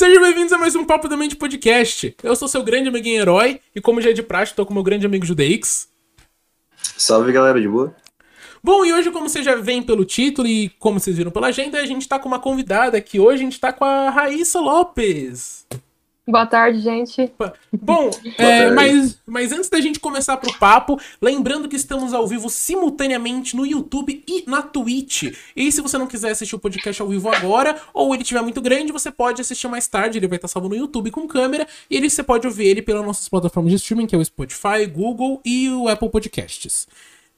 Sejam bem-vindos a mais um Papo da Mente Podcast. Eu sou seu grande amiguinho herói e, como já é de praxe, tô com meu grande amigo Judeix. Salve galera, de boa? Bom, e hoje, como vocês já veem pelo título e como vocês viram pela agenda, a gente tá com uma convidada aqui. Hoje a gente tá com a Raíssa Lopes. Boa tarde, gente. Bom, é, mas, mas antes da gente começar pro papo, lembrando que estamos ao vivo simultaneamente no YouTube e na Twitch. E se você não quiser assistir o podcast ao vivo agora, ou ele estiver muito grande, você pode assistir mais tarde. Ele vai estar salvo no YouTube com câmera. E ele, você pode ouvir ele pelas nossas plataformas de streaming, que é o Spotify, Google e o Apple Podcasts.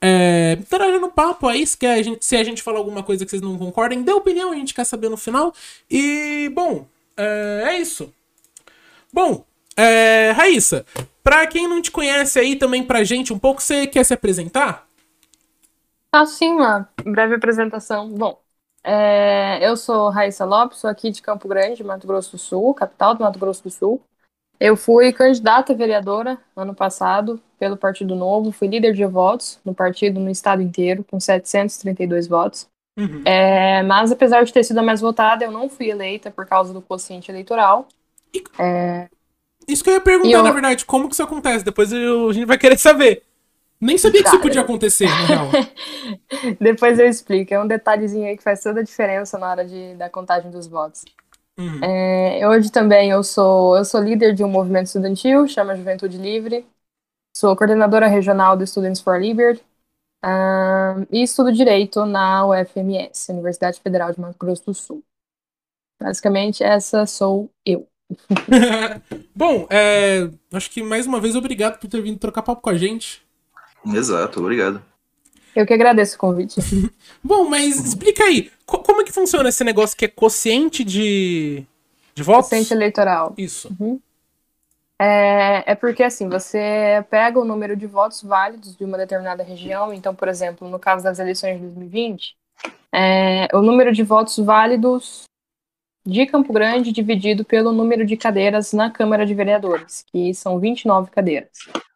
É, no papo aí, se, a gente, se a gente falar alguma coisa que vocês não concordem, dê opinião, a gente quer saber no final. E, bom, é, é isso. Bom, é, Raíssa, pra quem não te conhece aí também pra gente um pouco, você quer se apresentar? Ah, sim, uma breve apresentação. Bom, é, eu sou Raíssa Lopes, sou aqui de Campo Grande, Mato Grosso do Sul, capital do Mato Grosso do Sul. Eu fui candidata a vereadora ano passado pelo Partido Novo, fui líder de votos no partido no estado inteiro, com 732 votos. Uhum. É, mas apesar de ter sido a mais votada, eu não fui eleita por causa do quociente eleitoral. E... É... Isso que eu ia perguntar, eu... na verdade, como que isso acontece? Depois eu, a gente vai querer saber. Nem sabia que isso podia acontecer, na real. Depois eu explico. É um detalhezinho aí que faz toda a diferença na hora de, da contagem dos votos. Uhum. É, hoje também eu sou, eu sou líder de um movimento estudantil, chama Juventude Livre. Sou coordenadora regional do Students for Liberty. Um, e estudo Direito na UFMS, Universidade Federal de Mato Grosso do Sul. Basicamente, essa sou eu. Bom, é, acho que mais uma vez obrigado por ter vindo trocar papo com a gente. Exato, obrigado. Eu que agradeço o convite. Bom, mas explica aí, como é que funciona esse negócio que é quociente de, de votos? Quociente eleitoral. Isso. Uhum. É, é porque, assim, você pega o número de votos válidos de uma determinada região, então, por exemplo, no caso das eleições de 2020, é, o número de votos válidos de Campo Grande dividido pelo número de cadeiras na Câmara de Vereadores, que são 29 cadeiras.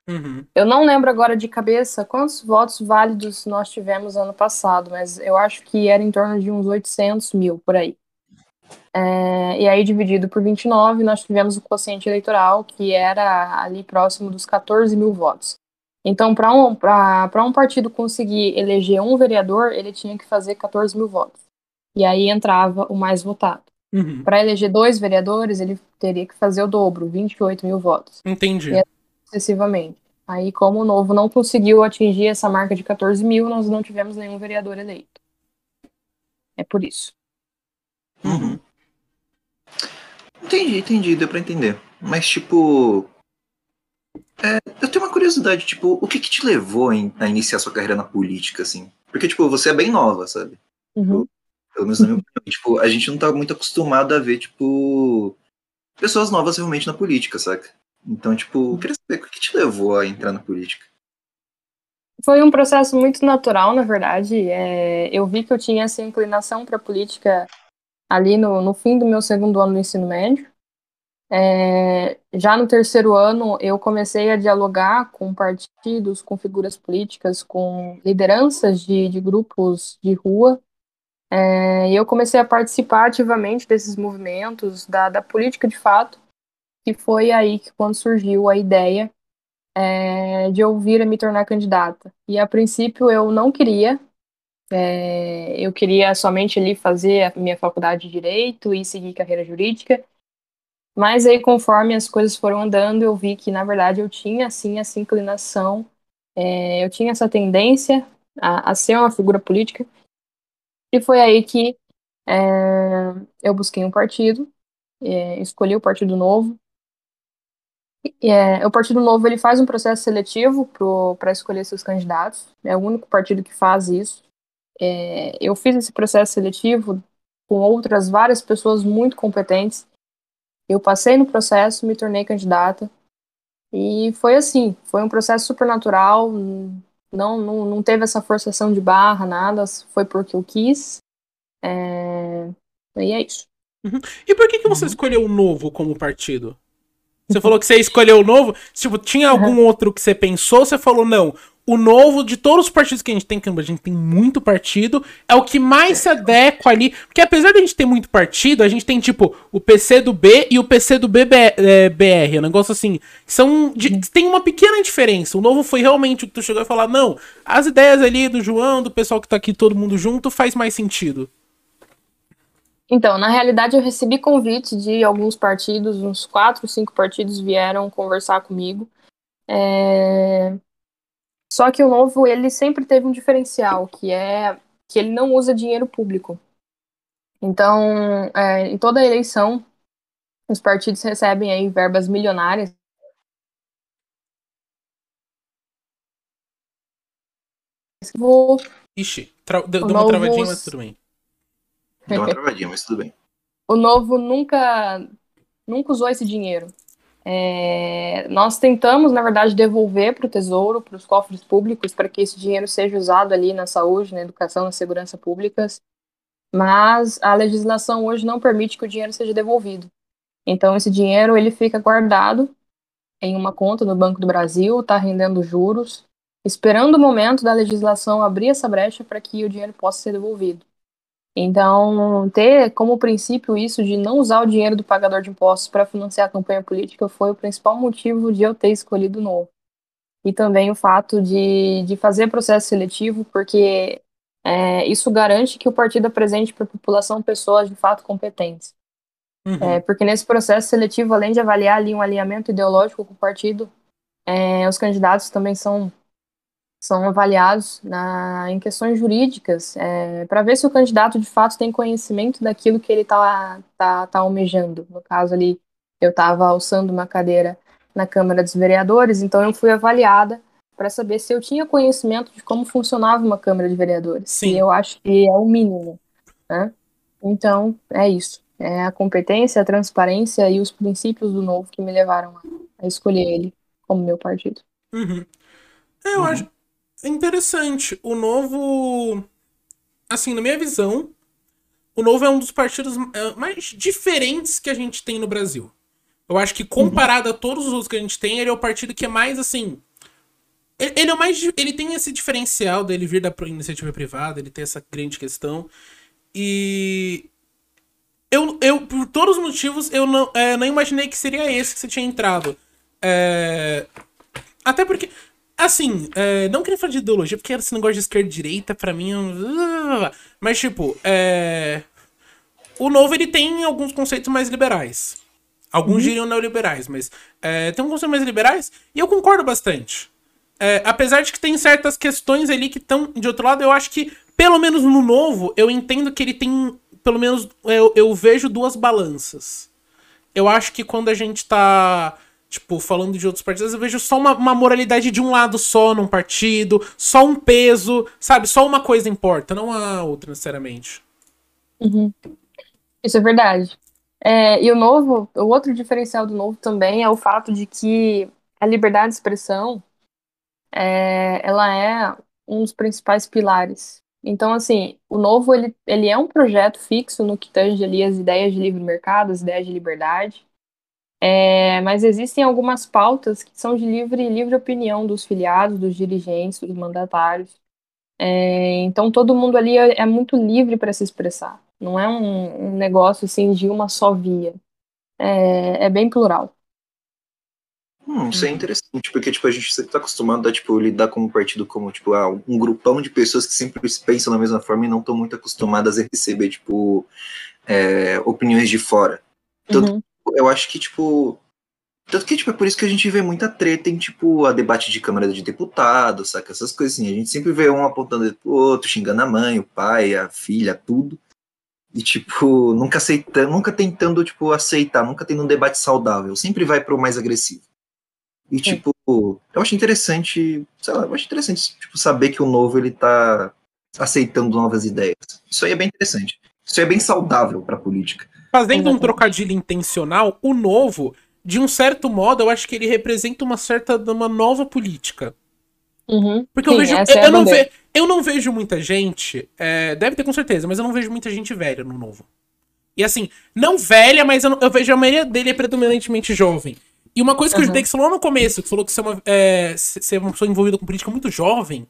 Uhum. Eu não lembro agora de cabeça quantos votos válidos nós tivemos ano passado, mas eu acho que era em torno de uns 800 mil por aí. É, e aí, dividido por 29, nós tivemos o quociente eleitoral, que era ali próximo dos 14 mil votos. Então, para um, um partido conseguir eleger um vereador, ele tinha que fazer 14 mil votos. E aí entrava o mais votado. Uhum. Para eleger dois vereadores, ele teria que fazer o dobro, 28 mil votos. Entendi. E sucessivamente. Aí, como o Novo não conseguiu atingir essa marca de 14 mil, nós não tivemos nenhum vereador eleito. É por isso. Uhum. Entendi, entendi, deu pra entender. Mas, tipo. É, eu tenho uma curiosidade, tipo, o que que te levou a iniciar sua carreira na política, assim? Porque, tipo, você é bem nova, sabe? Uhum. Pelo menos na minha opinião. tipo, a gente não tá muito acostumado a ver, tipo, pessoas novas realmente na política, saca? Então, tipo, eu queria saber o que te levou a entrar na política. Foi um processo muito natural, na verdade. É, eu vi que eu tinha essa inclinação para política ali no, no fim do meu segundo ano do ensino médio. É, já no terceiro ano, eu comecei a dialogar com partidos, com figuras políticas, com lideranças de, de grupos de rua, é, e eu comecei a participar ativamente desses movimentos, da, da política de fato, e foi aí que quando surgiu a ideia é, de eu vir a me tornar candidata. E a princípio eu não queria, é, eu queria somente ali fazer a minha faculdade de Direito e seguir carreira jurídica, mas aí conforme as coisas foram andando, eu vi que na verdade eu tinha assim essa inclinação, é, eu tinha essa tendência a, a ser uma figura política, e foi aí que é, eu busquei um partido, é, escolhi o Partido Novo. É, o Partido Novo ele faz um processo seletivo para escolher seus candidatos. É o único partido que faz isso. É, eu fiz esse processo seletivo com outras várias pessoas muito competentes. Eu passei no processo, me tornei candidata. E foi assim, foi um processo super natural, não, não, não teve essa forçação de barra, nada, foi porque eu quis. É... E é isso. Uhum. E por que, que você uhum. escolheu o novo como partido? Você falou que você escolheu o novo. Tipo, tinha algum uhum. outro que você pensou? Você falou, não, o novo de todos os partidos que a gente tem, que a gente tem muito partido, é o que mais se adequa ali. Porque apesar de a gente ter muito partido, a gente tem tipo o PC do B e o PC do BBR. É, um negócio assim. São. De, tem uma pequena diferença. O novo foi realmente o que tu chegou a falar, não, as ideias ali do João, do pessoal que tá aqui todo mundo junto, faz mais sentido. Então, na realidade, eu recebi convite de alguns partidos, uns quatro, cinco partidos vieram conversar comigo. É... Só que o novo, ele sempre teve um diferencial, que é que ele não usa dinheiro público. Então, é, em toda eleição, os partidos recebem aí verbas milionárias. Vou... Ixi, deu, deu uma travadinha, mas tudo bem. Deu uma travadinha, mas tudo bem. O novo nunca, nunca usou esse dinheiro. É, nós tentamos, na verdade, devolver para o Tesouro, para os cofres públicos, para que esse dinheiro seja usado ali na saúde, na educação, na segurança públicas, mas a legislação hoje não permite que o dinheiro seja devolvido. Então, esse dinheiro ele fica guardado em uma conta no Banco do Brasil, está rendendo juros, esperando o momento da legislação abrir essa brecha para que o dinheiro possa ser devolvido. Então, ter como princípio isso de não usar o dinheiro do pagador de impostos para financiar a campanha política foi o principal motivo de eu ter escolhido o novo. E também o fato de, de fazer processo seletivo, porque é, isso garante que o partido apresente para a população pessoas de fato competentes. Uhum. É, porque nesse processo seletivo, além de avaliar ali um alinhamento ideológico com o partido, é, os candidatos também são são avaliados na, em questões jurídicas é, para ver se o candidato de fato tem conhecimento daquilo que ele está tá, tá almejando. No caso ali, eu estava alçando uma cadeira na Câmara dos Vereadores, então eu fui avaliada para saber se eu tinha conhecimento de como funcionava uma Câmara de Vereadores. Sim. E eu acho que é o mínimo. Né? Então, é isso. É a competência, a transparência e os princípios do novo que me levaram a, a escolher ele como meu partido. Uhum. Eu uhum. acho é interessante. O novo. Assim, na minha visão, o novo é um dos partidos é, mais diferentes que a gente tem no Brasil. Eu acho que comparado uhum. a todos os outros que a gente tem, ele é o partido que é mais assim. Ele é o mais. Ele tem esse diferencial dele vir da iniciativa privada, ele tem essa grande questão. E. Eu, eu por todos os motivos, eu não, é, não imaginei que seria esse que você tinha entrado. É... Até porque. Assim, é, não queria falar de ideologia, porque esse negócio de esquerda e direita, pra mim. Mas, tipo, é. O novo ele tem alguns conceitos mais liberais. Alguns uhum. diriam neoliberais, mas é, tem alguns conceitos mais liberais e eu concordo bastante. É, apesar de que tem certas questões ali que estão de outro lado, eu acho que, pelo menos no novo, eu entendo que ele tem. Pelo menos eu, eu vejo duas balanças. Eu acho que quando a gente tá Tipo, falando de outros partidos, eu vejo só uma, uma, moralidade de um lado só num partido, só um peso, sabe? Só uma coisa importa, não a outra necessariamente. Uhum. Isso é verdade. É, e o novo, o outro diferencial do novo também é o fato de que a liberdade de expressão é, ela é um dos principais pilares. Então, assim, o novo ele, ele é um projeto fixo no que tange ali as ideias de livre mercado, as ideias de liberdade. É, mas existem algumas pautas que são de livre, livre opinião dos filiados, dos dirigentes, dos mandatários. É, então todo mundo ali é, é muito livre para se expressar. Não é um, um, negócio assim de uma só via. É, é bem plural. Hum, isso é interessante, porque tipo, a gente sempre está acostumado a tipo, lidar com um partido como tipo, ah, um grupão de pessoas que sempre pensam da mesma forma e não estão muito acostumadas a receber tipo, é, opiniões de fora. Tanto uhum eu acho que, tipo. Tanto que, tipo, é por isso que a gente vê muita treta em, tipo, a debate de Câmara de Deputados, saca? Essas coisas assim. A gente sempre vê um apontando pro outro, xingando a mãe, o pai, a filha, tudo. E, tipo, nunca aceitando, nunca tentando, tipo, aceitar, nunca tendo um debate saudável. Sempre vai pro mais agressivo. E, tipo, eu acho interessante, sei lá, eu acho interessante, tipo, saber que o novo, ele tá aceitando novas ideias. Isso aí é bem interessante. Isso aí é bem saudável pra política. Fazendo um trocadilho intencional, o novo, de um certo modo, eu acho que ele representa uma certa uma nova política. Uhum. Porque Sim, eu vejo. Eu, é eu, não ve, eu não vejo muita gente. É, deve ter com certeza, mas eu não vejo muita gente velha no novo. E assim, não velha, mas eu, eu vejo a maioria dele é predominantemente jovem. E uma coisa que uhum. o Judeix falou no começo, que falou que você é uma, é, você é uma pessoa envolvida com política muito jovem,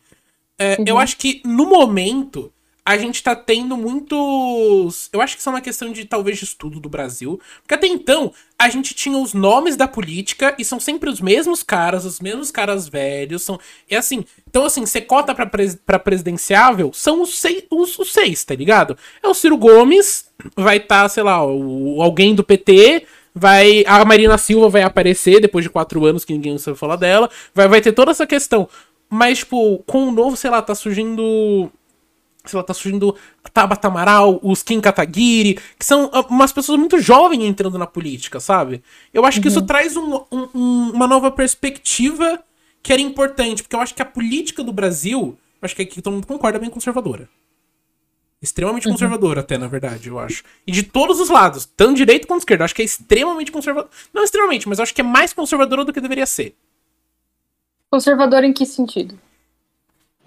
é, uhum. eu acho que no momento a gente tá tendo muitos. Eu acho que isso é uma questão de talvez de estudo do Brasil. Porque até então, a gente tinha os nomes da política e são sempre os mesmos caras, os mesmos caras velhos. São. É assim. Então, assim, você cota pra, pres... pra presidenciável, são os seis, os, os, seis, tá ligado? É o Ciro Gomes, vai estar, tá, sei lá, o, alguém do PT. Vai. A Marina Silva vai aparecer depois de quatro anos que ninguém sabe falar dela. Vai, vai ter toda essa questão. Mas, tipo, com o novo, sei lá, tá surgindo sei lá, tá surgindo Tabata Amaral, os Kim Kataguiri, que são ah, umas pessoas muito jovens entrando na política, sabe? Eu acho uhum. que isso uhum. traz um, um, uma nova perspectiva que era importante, porque eu acho que a política do Brasil, acho que aqui todo mundo concorda, é bem conservadora. Extremamente uhum. conservadora, até, na verdade, eu acho. E de todos os lados, tanto direito quanto esquerda. Acho que é extremamente conservadora. Não extremamente, mas acho que é mais conservadora do que deveria ser. Conservadora em que sentido?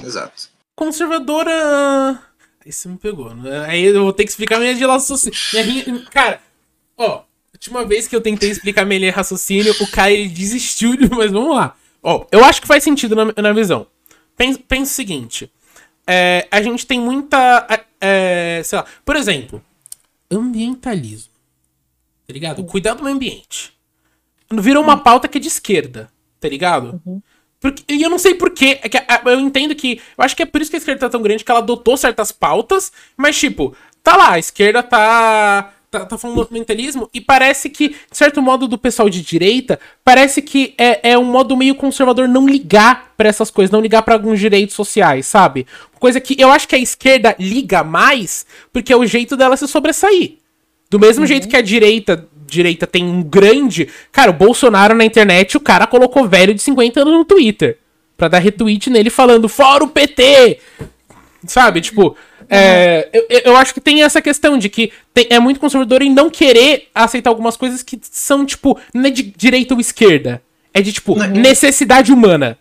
Exato conservadora. Aí você me pegou. Né? Aí eu vou ter que explicar minha de raciocínio. Minha... Cara, ó, última vez que eu tentei explicar minha linha de raciocínio, o cara ele desistiu, mas vamos lá. Ó, eu acho que faz sentido na, na visão. Pensa, pensa o seguinte. É, a gente tem muita. É, sei lá, por exemplo, ambientalismo. Tá ligado? Cuidar do meio ambiente. Virou uma pauta que é de esquerda, tá ligado? Uhum. Porque, e eu não sei porquê. É eu entendo que. Eu acho que é por isso que a esquerda tá tão grande, que ela adotou certas pautas, mas, tipo, tá lá, a esquerda tá. Tá, tá falando do mentalismo e parece que, de certo modo, do pessoal de direita, parece que é, é um modo meio conservador não ligar para essas coisas, não ligar para alguns direitos sociais, sabe? Coisa que eu acho que a esquerda liga mais porque é o jeito dela se sobressair. Do mesmo uhum. jeito que a direita direita tem um grande. Cara, o Bolsonaro na internet, o cara colocou velho de 50 anos no Twitter. Pra dar retweet nele falando, fora o PT! Sabe? Tipo, é, eu, eu acho que tem essa questão de que tem, é muito conservador em não querer aceitar algumas coisas que são, tipo, não é de direita ou esquerda. É de, tipo, uhum. necessidade humana.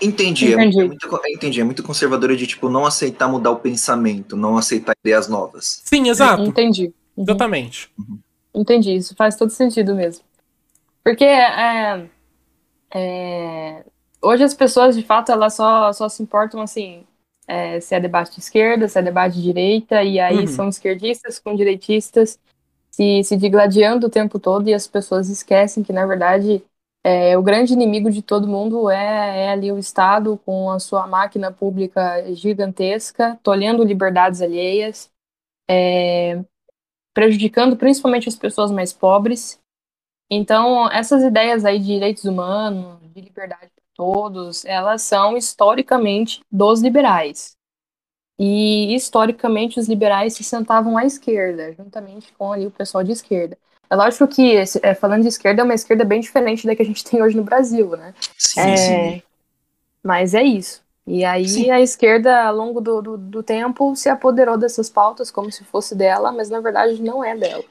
Entendi. É entendi. É muito, entendi. É muito conservadora de, tipo, não aceitar mudar o pensamento, não aceitar ideias novas. Sim, exato. Entendi. Uhum. Exatamente. Uhum. Entendi, isso faz todo sentido mesmo. Porque é, é, hoje as pessoas, de fato, elas só, só se importam assim, é, se é debate de esquerda, se é debate de direita, e aí uhum. são esquerdistas com direitistas se, se digladiando o tempo todo, e as pessoas esquecem que, na verdade, é, o grande inimigo de todo mundo é, é, ali o Estado com a sua máquina pública gigantesca, tolhendo liberdades alheias, é, prejudicando principalmente as pessoas mais pobres. Então, essas ideias aí de direitos humanos, de liberdade para todos, elas são historicamente dos liberais. E historicamente os liberais se sentavam à esquerda, juntamente com ali o pessoal de esquerda. É lógico que, é, falando de esquerda, é uma esquerda bem diferente da que a gente tem hoje no Brasil, né? Sim, é, sim. Mas é isso. E aí Sim. a esquerda, ao longo do, do, do, tempo, se apoderou dessas pautas como se fosse dela, mas na verdade não é dela.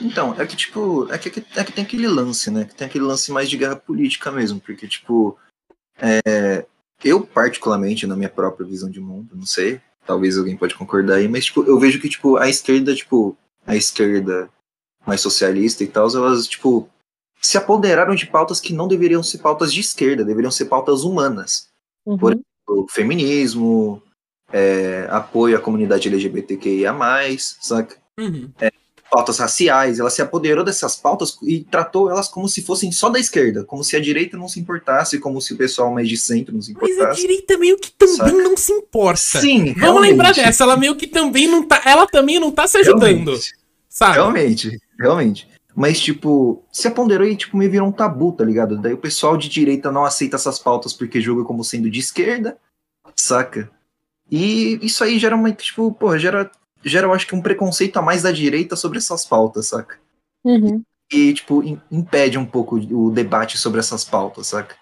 Então, é que tipo, é que, é que tem aquele lance, né? Que tem aquele lance mais de guerra política mesmo, porque tipo, é, eu particularmente, na minha própria visão de mundo, não sei, talvez alguém pode concordar aí, mas tipo, eu vejo que tipo, a esquerda, tipo, a esquerda mais socialista e tal, elas, tipo, se apoderaram de pautas que não deveriam ser pautas de esquerda, deveriam ser pautas humanas. Uhum. Por exemplo, feminismo, é, apoio à comunidade LGBTQIA, saca? Uhum. É, pautas raciais, ela se apoderou dessas pautas e tratou elas como se fossem só da esquerda, como se a direita não se importasse, como se o pessoal mais de centro não se importasse. Mas a direita meio que também saca? não se importa. Sim, Vamos realmente. lembrar dessa, ela meio que também não tá, ela também não tá se ajudando. Realmente. Sabe? Realmente, realmente. Mas, tipo, se aponderou e, tipo, me virou um tabu, tá ligado? Daí o pessoal de direita não aceita essas pautas porque julga como sendo de esquerda, saca? E isso aí gera uma, tipo, pô, gera, gera, eu acho que um preconceito a mais da direita sobre essas pautas, saca? Uhum. E, tipo, impede um pouco o debate sobre essas pautas, saca?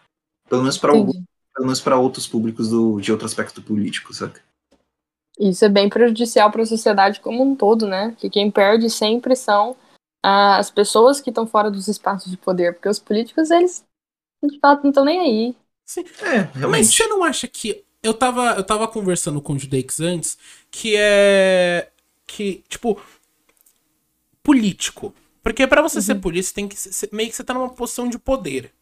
Pelo menos para pelo menos para outros públicos do, de outro aspecto político, saca? Isso é bem prejudicial para a sociedade como um todo, né? Que quem perde sempre são as pessoas que estão fora dos espaços de poder, porque os políticos, eles de fato não estão nem aí. Sim. É, realmente. Mas você não acha que. Eu tava, eu tava conversando com o Judeix antes, que é. Que, tipo. Político. Porque para você uhum. ser polícia, tem que ser, meio que você tá numa posição de poder.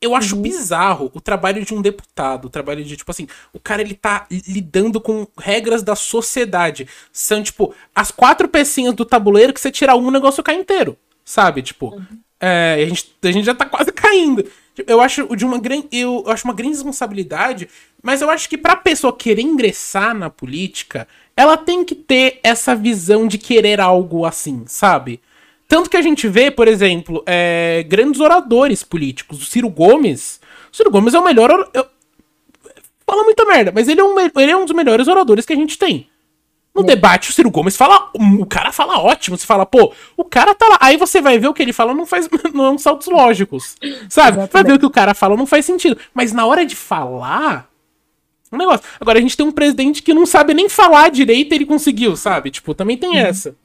Eu acho uhum. bizarro o trabalho de um deputado, o trabalho de, tipo assim, o cara ele tá lidando com regras da sociedade. São, tipo, as quatro pecinhas do tabuleiro que você tirar um, o negócio cai inteiro. Sabe? Tipo, uhum. é, a, gente, a gente já tá quase caindo. Eu acho de uma grande. Eu acho uma grande responsabilidade, mas eu acho que pra pessoa querer ingressar na política, ela tem que ter essa visão de querer algo assim, sabe? Tanto que a gente vê, por exemplo, é, grandes oradores políticos. O Ciro Gomes. O Ciro Gomes é o melhor. Eu, fala muita merda, mas ele é, um, ele é um dos melhores oradores que a gente tem. No é. debate, o Ciro Gomes fala. O cara fala ótimo. Você fala, pô, o cara tá lá. Aí você vai ver o que ele fala, não faz. Não são saltos lógicos. Sabe? Exatamente. Vai ver o que o cara fala, não faz sentido. Mas na hora de falar. Um negócio. Agora a gente tem um presidente que não sabe nem falar direito e ele conseguiu, sabe? Tipo, também tem uhum. essa.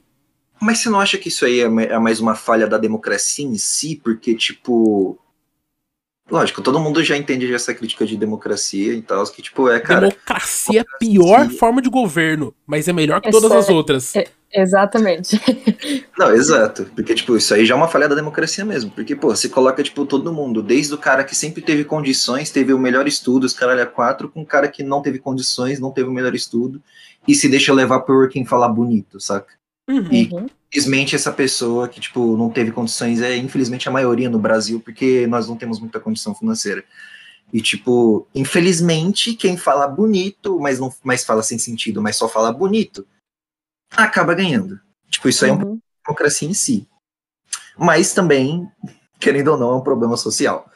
Mas você não acha que isso aí é, é mais uma falha da democracia em si? Porque, tipo. Lógico, todo mundo já entende essa crítica de democracia e tal, que, tipo, é, cara. Democracia é a pior forma de governo, mas é melhor que é todas as outras. É, exatamente. Não, exato. Porque, tipo, isso aí já é uma falha da democracia mesmo. Porque, pô, você coloca, tipo, todo mundo, desde o cara que sempre teve condições, teve o melhor estudo, os caralho a quatro, com o cara que não teve condições, não teve o melhor estudo, e se deixa levar por quem falar bonito, saca? Uhum. E infelizmente essa pessoa que tipo não teve condições é infelizmente a maioria no Brasil, porque nós não temos muita condição financeira. E tipo, infelizmente quem fala bonito, mas não mas fala sem sentido, mas só fala bonito, acaba ganhando. Tipo, isso uhum. é uma democracia em si. Mas também, querendo ou não, é um problema social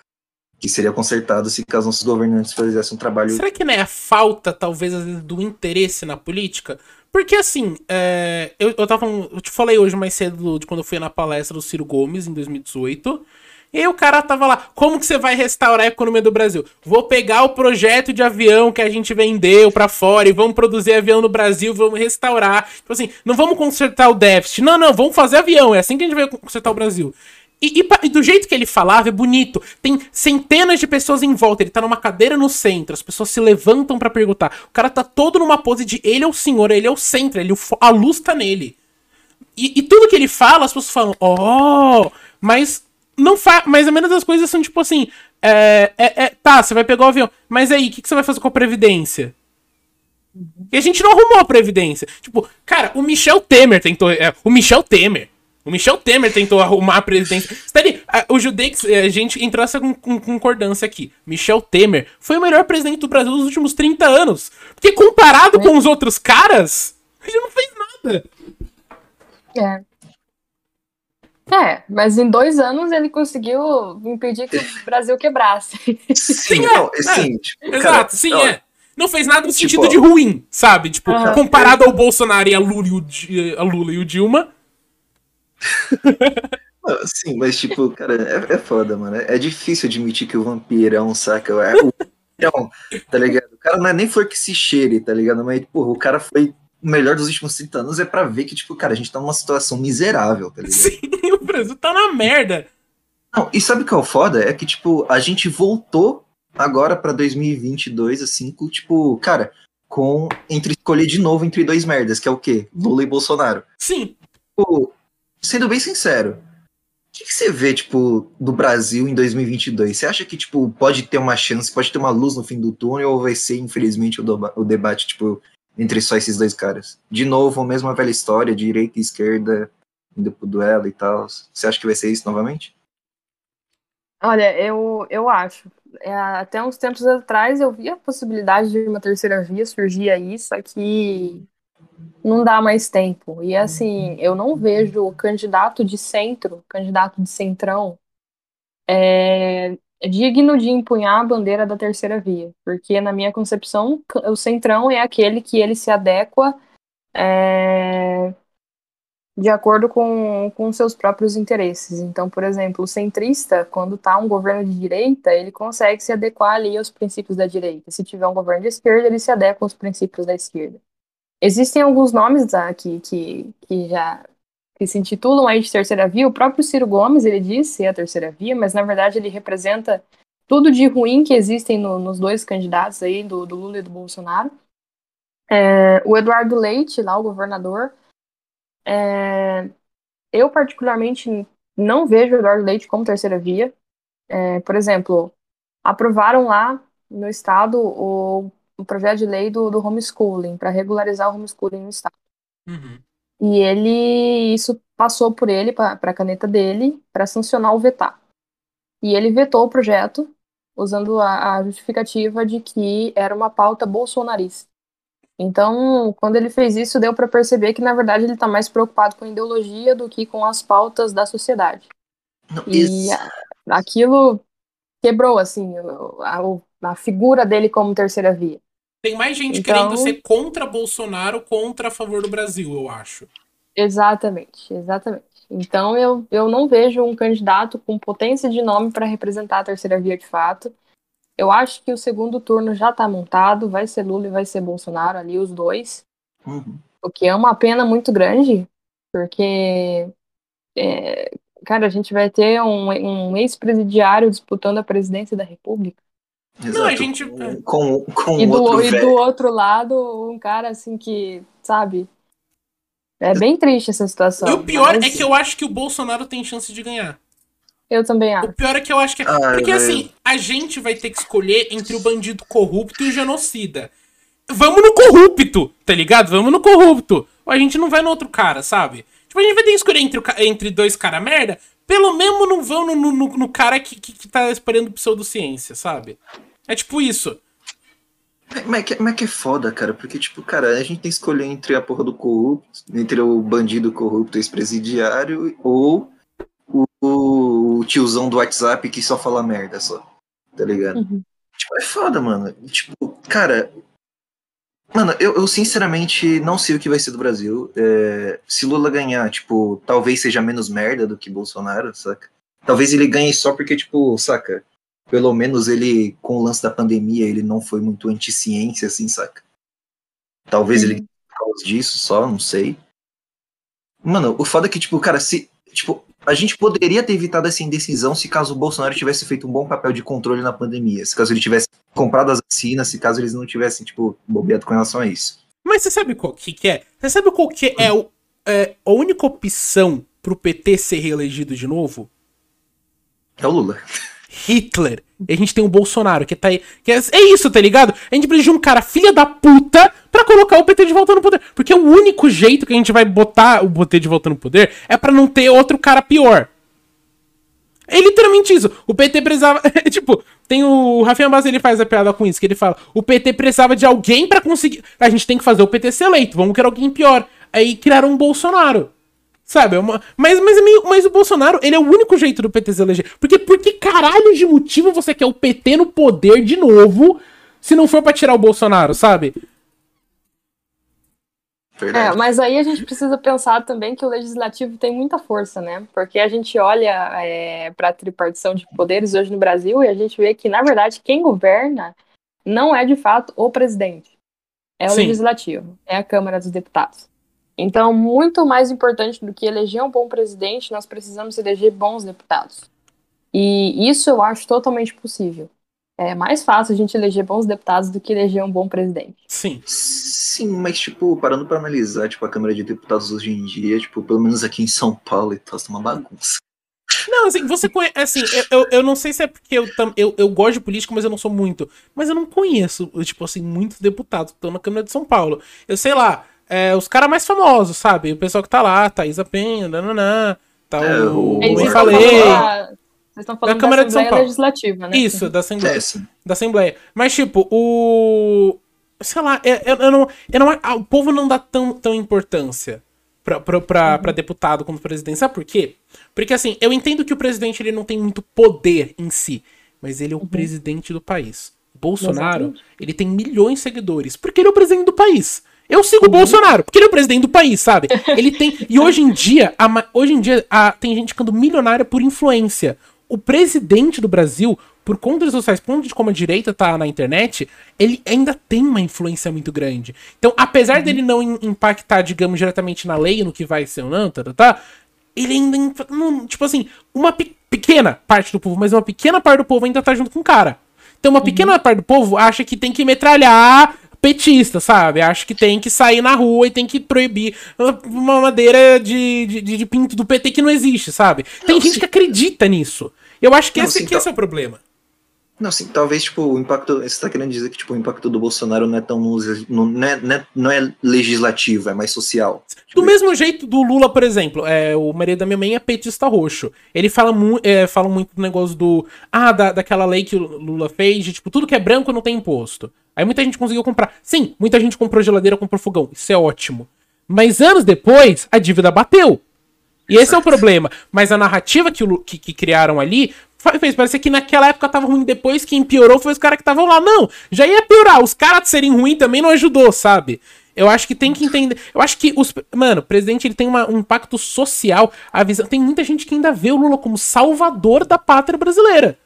que seria consertado se os nossos governantes fizessem um trabalho. Será que não é a falta, talvez, do interesse na política? Porque assim, é, eu, eu, tava, eu te falei hoje mais cedo de quando eu fui na palestra do Ciro Gomes em 2018. E o cara tava lá, como que você vai restaurar a economia do Brasil? Vou pegar o projeto de avião que a gente vendeu para fora e vamos produzir avião no Brasil, vamos restaurar. Tipo assim, não vamos consertar o déficit. Não, não, vamos fazer avião. É assim que a gente vai consertar o Brasil. E, e, e, do jeito que ele falava, é bonito. Tem centenas de pessoas em volta. Ele tá numa cadeira no centro. As pessoas se levantam para perguntar. O cara tá todo numa pose de ele é o senhor, ele é o centro, ele, a luz tá nele. E, e tudo que ele fala, as pessoas falam, oh, mas não faz. Mas a menos as coisas são tipo assim. É, é, é, tá, você vai pegar o avião. Mas aí, o que, que você vai fazer com a Previdência? E a gente não arrumou a Previdência. Tipo, cara, o Michel Temer tentou. É, o Michel Temer o Michel Temer tentou arrumar a presidência. Stanley, o Judex, a gente entrou essa com, com, concordância aqui. Michel Temer foi o melhor presidente do Brasil nos últimos 30 anos. Porque comparado é. com os outros caras, ele não fez nada. É. É, mas em dois anos ele conseguiu impedir que o Brasil quebrasse. Sim, não, é, sim. Tipo, exato, cara, sim, não, é. Não fez nada no tipo, sentido de ruim, sabe? Tipo, comparado ao Bolsonaro e a Lula e o, a Lula e o Dilma, Sim, mas tipo, cara, é, é foda, mano. É difícil admitir que o vampirão, saca? É o tá ligado? O cara não é nem flor que se cheire, tá ligado? Mas, porra, o cara foi o melhor dos últimos 30 anos é pra ver que, tipo, cara, a gente tá numa situação miserável, tá ligado? Sim, o Brasil tá na merda. Não, e sabe o que é o foda? É que, tipo, a gente voltou agora pra 2022, assim, com, tipo, cara, com entre escolher de novo entre dois merdas, que é o quê? Lula e Bolsonaro. Sim. Tipo, sendo bem sincero, o que, que, você vê, tipo, do Brasil em 2022? Você acha que, tipo, pode ter uma chance, pode ter uma luz no fim do túnel ou vai ser, infelizmente, o, o debate, tipo, entre só esses dois caras? De novo, a mesma velha história, direita e esquerda indo pro duelo e tal. Você acha que vai ser isso novamente? Olha, eu, eu acho. É, até uns tempos atrás eu vi a possibilidade de uma terceira via surgir aí, só que não dá mais tempo. E assim, eu não vejo candidato de centro, candidato de centrão, é, digno de empunhar a bandeira da terceira via. Porque, na minha concepção, o centrão é aquele que ele se adequa é, de acordo com, com seus próprios interesses. Então, por exemplo, o centrista, quando está um governo de direita, ele consegue se adequar ali aos princípios da direita. Se tiver um governo de esquerda, ele se adequa aos princípios da esquerda. Existem alguns nomes aqui que, que já que se intitulam aí de terceira via. O próprio Ciro Gomes, ele diz ser a terceira via, mas na verdade ele representa tudo de ruim que existem no, nos dois candidatos aí, do, do Lula e do Bolsonaro. É, o Eduardo Leite, lá o governador, é, eu particularmente não vejo o Eduardo Leite como terceira via. É, por exemplo, aprovaram lá no estado o, o projeto de lei do, do homeschooling, para regularizar o homeschooling no estado. Uhum. E ele, isso passou por ele, para a caneta dele, para sancionar o vetar. E ele vetou o projeto, usando a, a justificativa de que era uma pauta bolsonarista. Então, quando ele fez isso, deu para perceber que, na verdade, ele está mais preocupado com a ideologia do que com as pautas da sociedade. Não, e a, aquilo quebrou, assim, a, a, figura dele como terceira via. Tem mais gente então, querendo ser contra Bolsonaro contra a favor do Brasil, eu acho. Exatamente, exatamente. Então, eu, eu não vejo um candidato com potência de nome para representar a terceira via de fato. Eu acho que o segundo turno já está montado, vai ser Lula e vai ser Bolsonaro ali, os dois. Uhum. O que é uma pena muito grande, porque, é, cara, a gente vai ter um, um ex-presidiário disputando a presidência da República. Exato. Não, a gente... Com, com e, do, outro e do outro lado, um cara assim que, sabe... É bem triste essa situação. E o pior mas... é que eu acho que o Bolsonaro tem chance de ganhar. Eu também acho. O pior é que eu acho que. É... Ah, Porque assim, a gente vai ter que escolher entre o bandido corrupto e o genocida. Vamos no corrupto, tá ligado? Vamos no corrupto. Ou a gente não vai no outro cara, sabe? Tipo, a gente vai ter que escolher entre, entre dois caras merda. Pelo menos não vão no, no, no cara que, que, que tá esperando pseudociência, sabe? É tipo isso. Mas é, que, mas é que é foda, cara, porque, tipo, cara, a gente tem que escolher entre a porra do corrupto, entre o bandido corrupto ex-presidiário ou o, o, tiozão do WhatsApp que só fala merda só. Tá ligado? Uhum. Tipo, é foda, mano. Tipo, cara. Mano, eu, eu sinceramente não sei o que vai ser do Brasil. É, se Lula ganhar, tipo, talvez seja menos merda do que Bolsonaro, saca? Talvez ele ganhe só porque, tipo, saca? Pelo menos ele, com o lance da pandemia, ele não foi muito anti-ciência, assim, saca? Talvez uhum. ele por causa disso só, não sei. Mano, o foda é que, tipo, cara, se. Tipo, a gente poderia ter evitado essa indecisão se caso o Bolsonaro tivesse feito um bom papel de controle na pandemia, se caso ele tivesse comprado as vacinas, se caso eles não tivessem, tipo, bobeado com relação a isso. Mas você sabe qual que, que é? Você sabe qual que é, o, é a única opção pro PT ser reelegido de novo? É o Lula. Hitler. E a gente tem o Bolsonaro, que tá aí. Que é, é, isso, tá ligado? A gente precisa de um cara filha da puta pra colocar o PT de volta no poder. Porque o único jeito que a gente vai botar o PT de volta no poder é para não ter outro cara pior. É literalmente isso. O PT precisava. tipo, tem o. Rafinha Bassi ele faz a piada com isso, que ele fala: o PT precisava de alguém para conseguir. A gente tem que fazer o PT ser eleito, vamos querer alguém pior. Aí criaram um Bolsonaro. Sabe? É uma... Mas, mas, é meio... mas o Bolsonaro, ele é o único jeito do PT se eleger. Porque por que caralho de motivo você quer o PT no poder de novo se não for pra tirar o Bolsonaro, sabe? É, mas aí a gente precisa pensar também que o legislativo tem muita força, né? Porque a gente olha é, para a tripartição de poderes hoje no Brasil e a gente vê que, na verdade, quem governa não é de fato o presidente. É o Sim. legislativo, é a Câmara dos Deputados. Então, muito mais importante do que eleger um bom presidente, nós precisamos eleger bons deputados. E isso eu acho totalmente possível. É mais fácil a gente eleger bons deputados do que eleger um bom presidente. Sim. Sim, mas, tipo, parando para analisar, tipo, a Câmara de Deputados hoje em dia, tipo, pelo menos aqui em São Paulo e tal, é uma bagunça. Não, assim, você conhece. Assim, eu, eu, eu não sei se é porque eu, eu, eu gosto de política, mas eu não sou muito. Mas eu não conheço, tipo assim, muitos deputados que estão na Câmara de São Paulo. Eu sei lá, é, os caras mais famosos, sabe? O pessoal que tá lá, Thaisa Penha, nananã, tá é, o, o, o falei. Vocês estão falando da, Câmara da Assembleia Legislativa, né? Isso, da Assembleia. É, da Assembleia. Mas, tipo, o. Sei lá, eu, eu, eu não, eu não, o povo não dá tão, tão importância pra, pra, pra, uhum. pra deputado como presidente. Sabe por quê? Porque, assim, eu entendo que o presidente ele não tem muito poder em si, mas ele é o uhum. presidente do país. Bolsonaro, Exatamente. ele tem milhões de seguidores, porque ele é o presidente do país. Eu sigo o Bolsonaro, porque ele é o presidente do país, sabe? Ele tem. E hoje em dia, a, hoje em dia a, tem gente ficando milionária por influência. O presidente do Brasil, por conta das sociais, por conta de como a direita tá na internet, ele ainda tem uma influência muito grande. Então, apesar uhum. dele não impactar, digamos, diretamente na lei, no que vai ser ou não, tá, tá, tá ele ainda. Não, tipo assim, uma pe pequena parte do povo, mas uma pequena parte do povo ainda tá junto com o cara. Então, uma uhum. pequena parte do povo acha que tem que metralhar petista, sabe? Acho que tem que sair na rua e tem que proibir uma madeira de, de, de pinto do PT que não existe, sabe? Tem não, gente sim. que acredita nisso. Eu acho que, não, esse, sim, que esse é o problema. Não, sim, talvez, tipo, o impacto. Você está querendo dizer que tipo, o impacto do Bolsonaro não é tão. Não é, não é, não é legislativo, é mais social. Do mesmo jeito do Lula, por exemplo, é, o marido da minha mãe é petista roxo. Ele fala, mu é, fala muito do negócio do. Ah, da, daquela lei que o Lula fez, de tipo, tudo que é branco não tem imposto. Aí muita gente conseguiu comprar. Sim, muita gente comprou geladeira, comprou fogão. Isso é ótimo. Mas anos depois, a dívida bateu. E esse é o problema. Mas a narrativa que, que, que criaram ali fez parecer que naquela época tava ruim, depois quem piorou foi os caras que estavam lá. Não, já ia piorar. Os caras serem ruins também não ajudou, sabe? Eu acho que tem que entender. Eu acho que os. Mano, o presidente ele tem uma, um impacto social. A visão. Tem muita gente que ainda vê o Lula como salvador da pátria brasileira.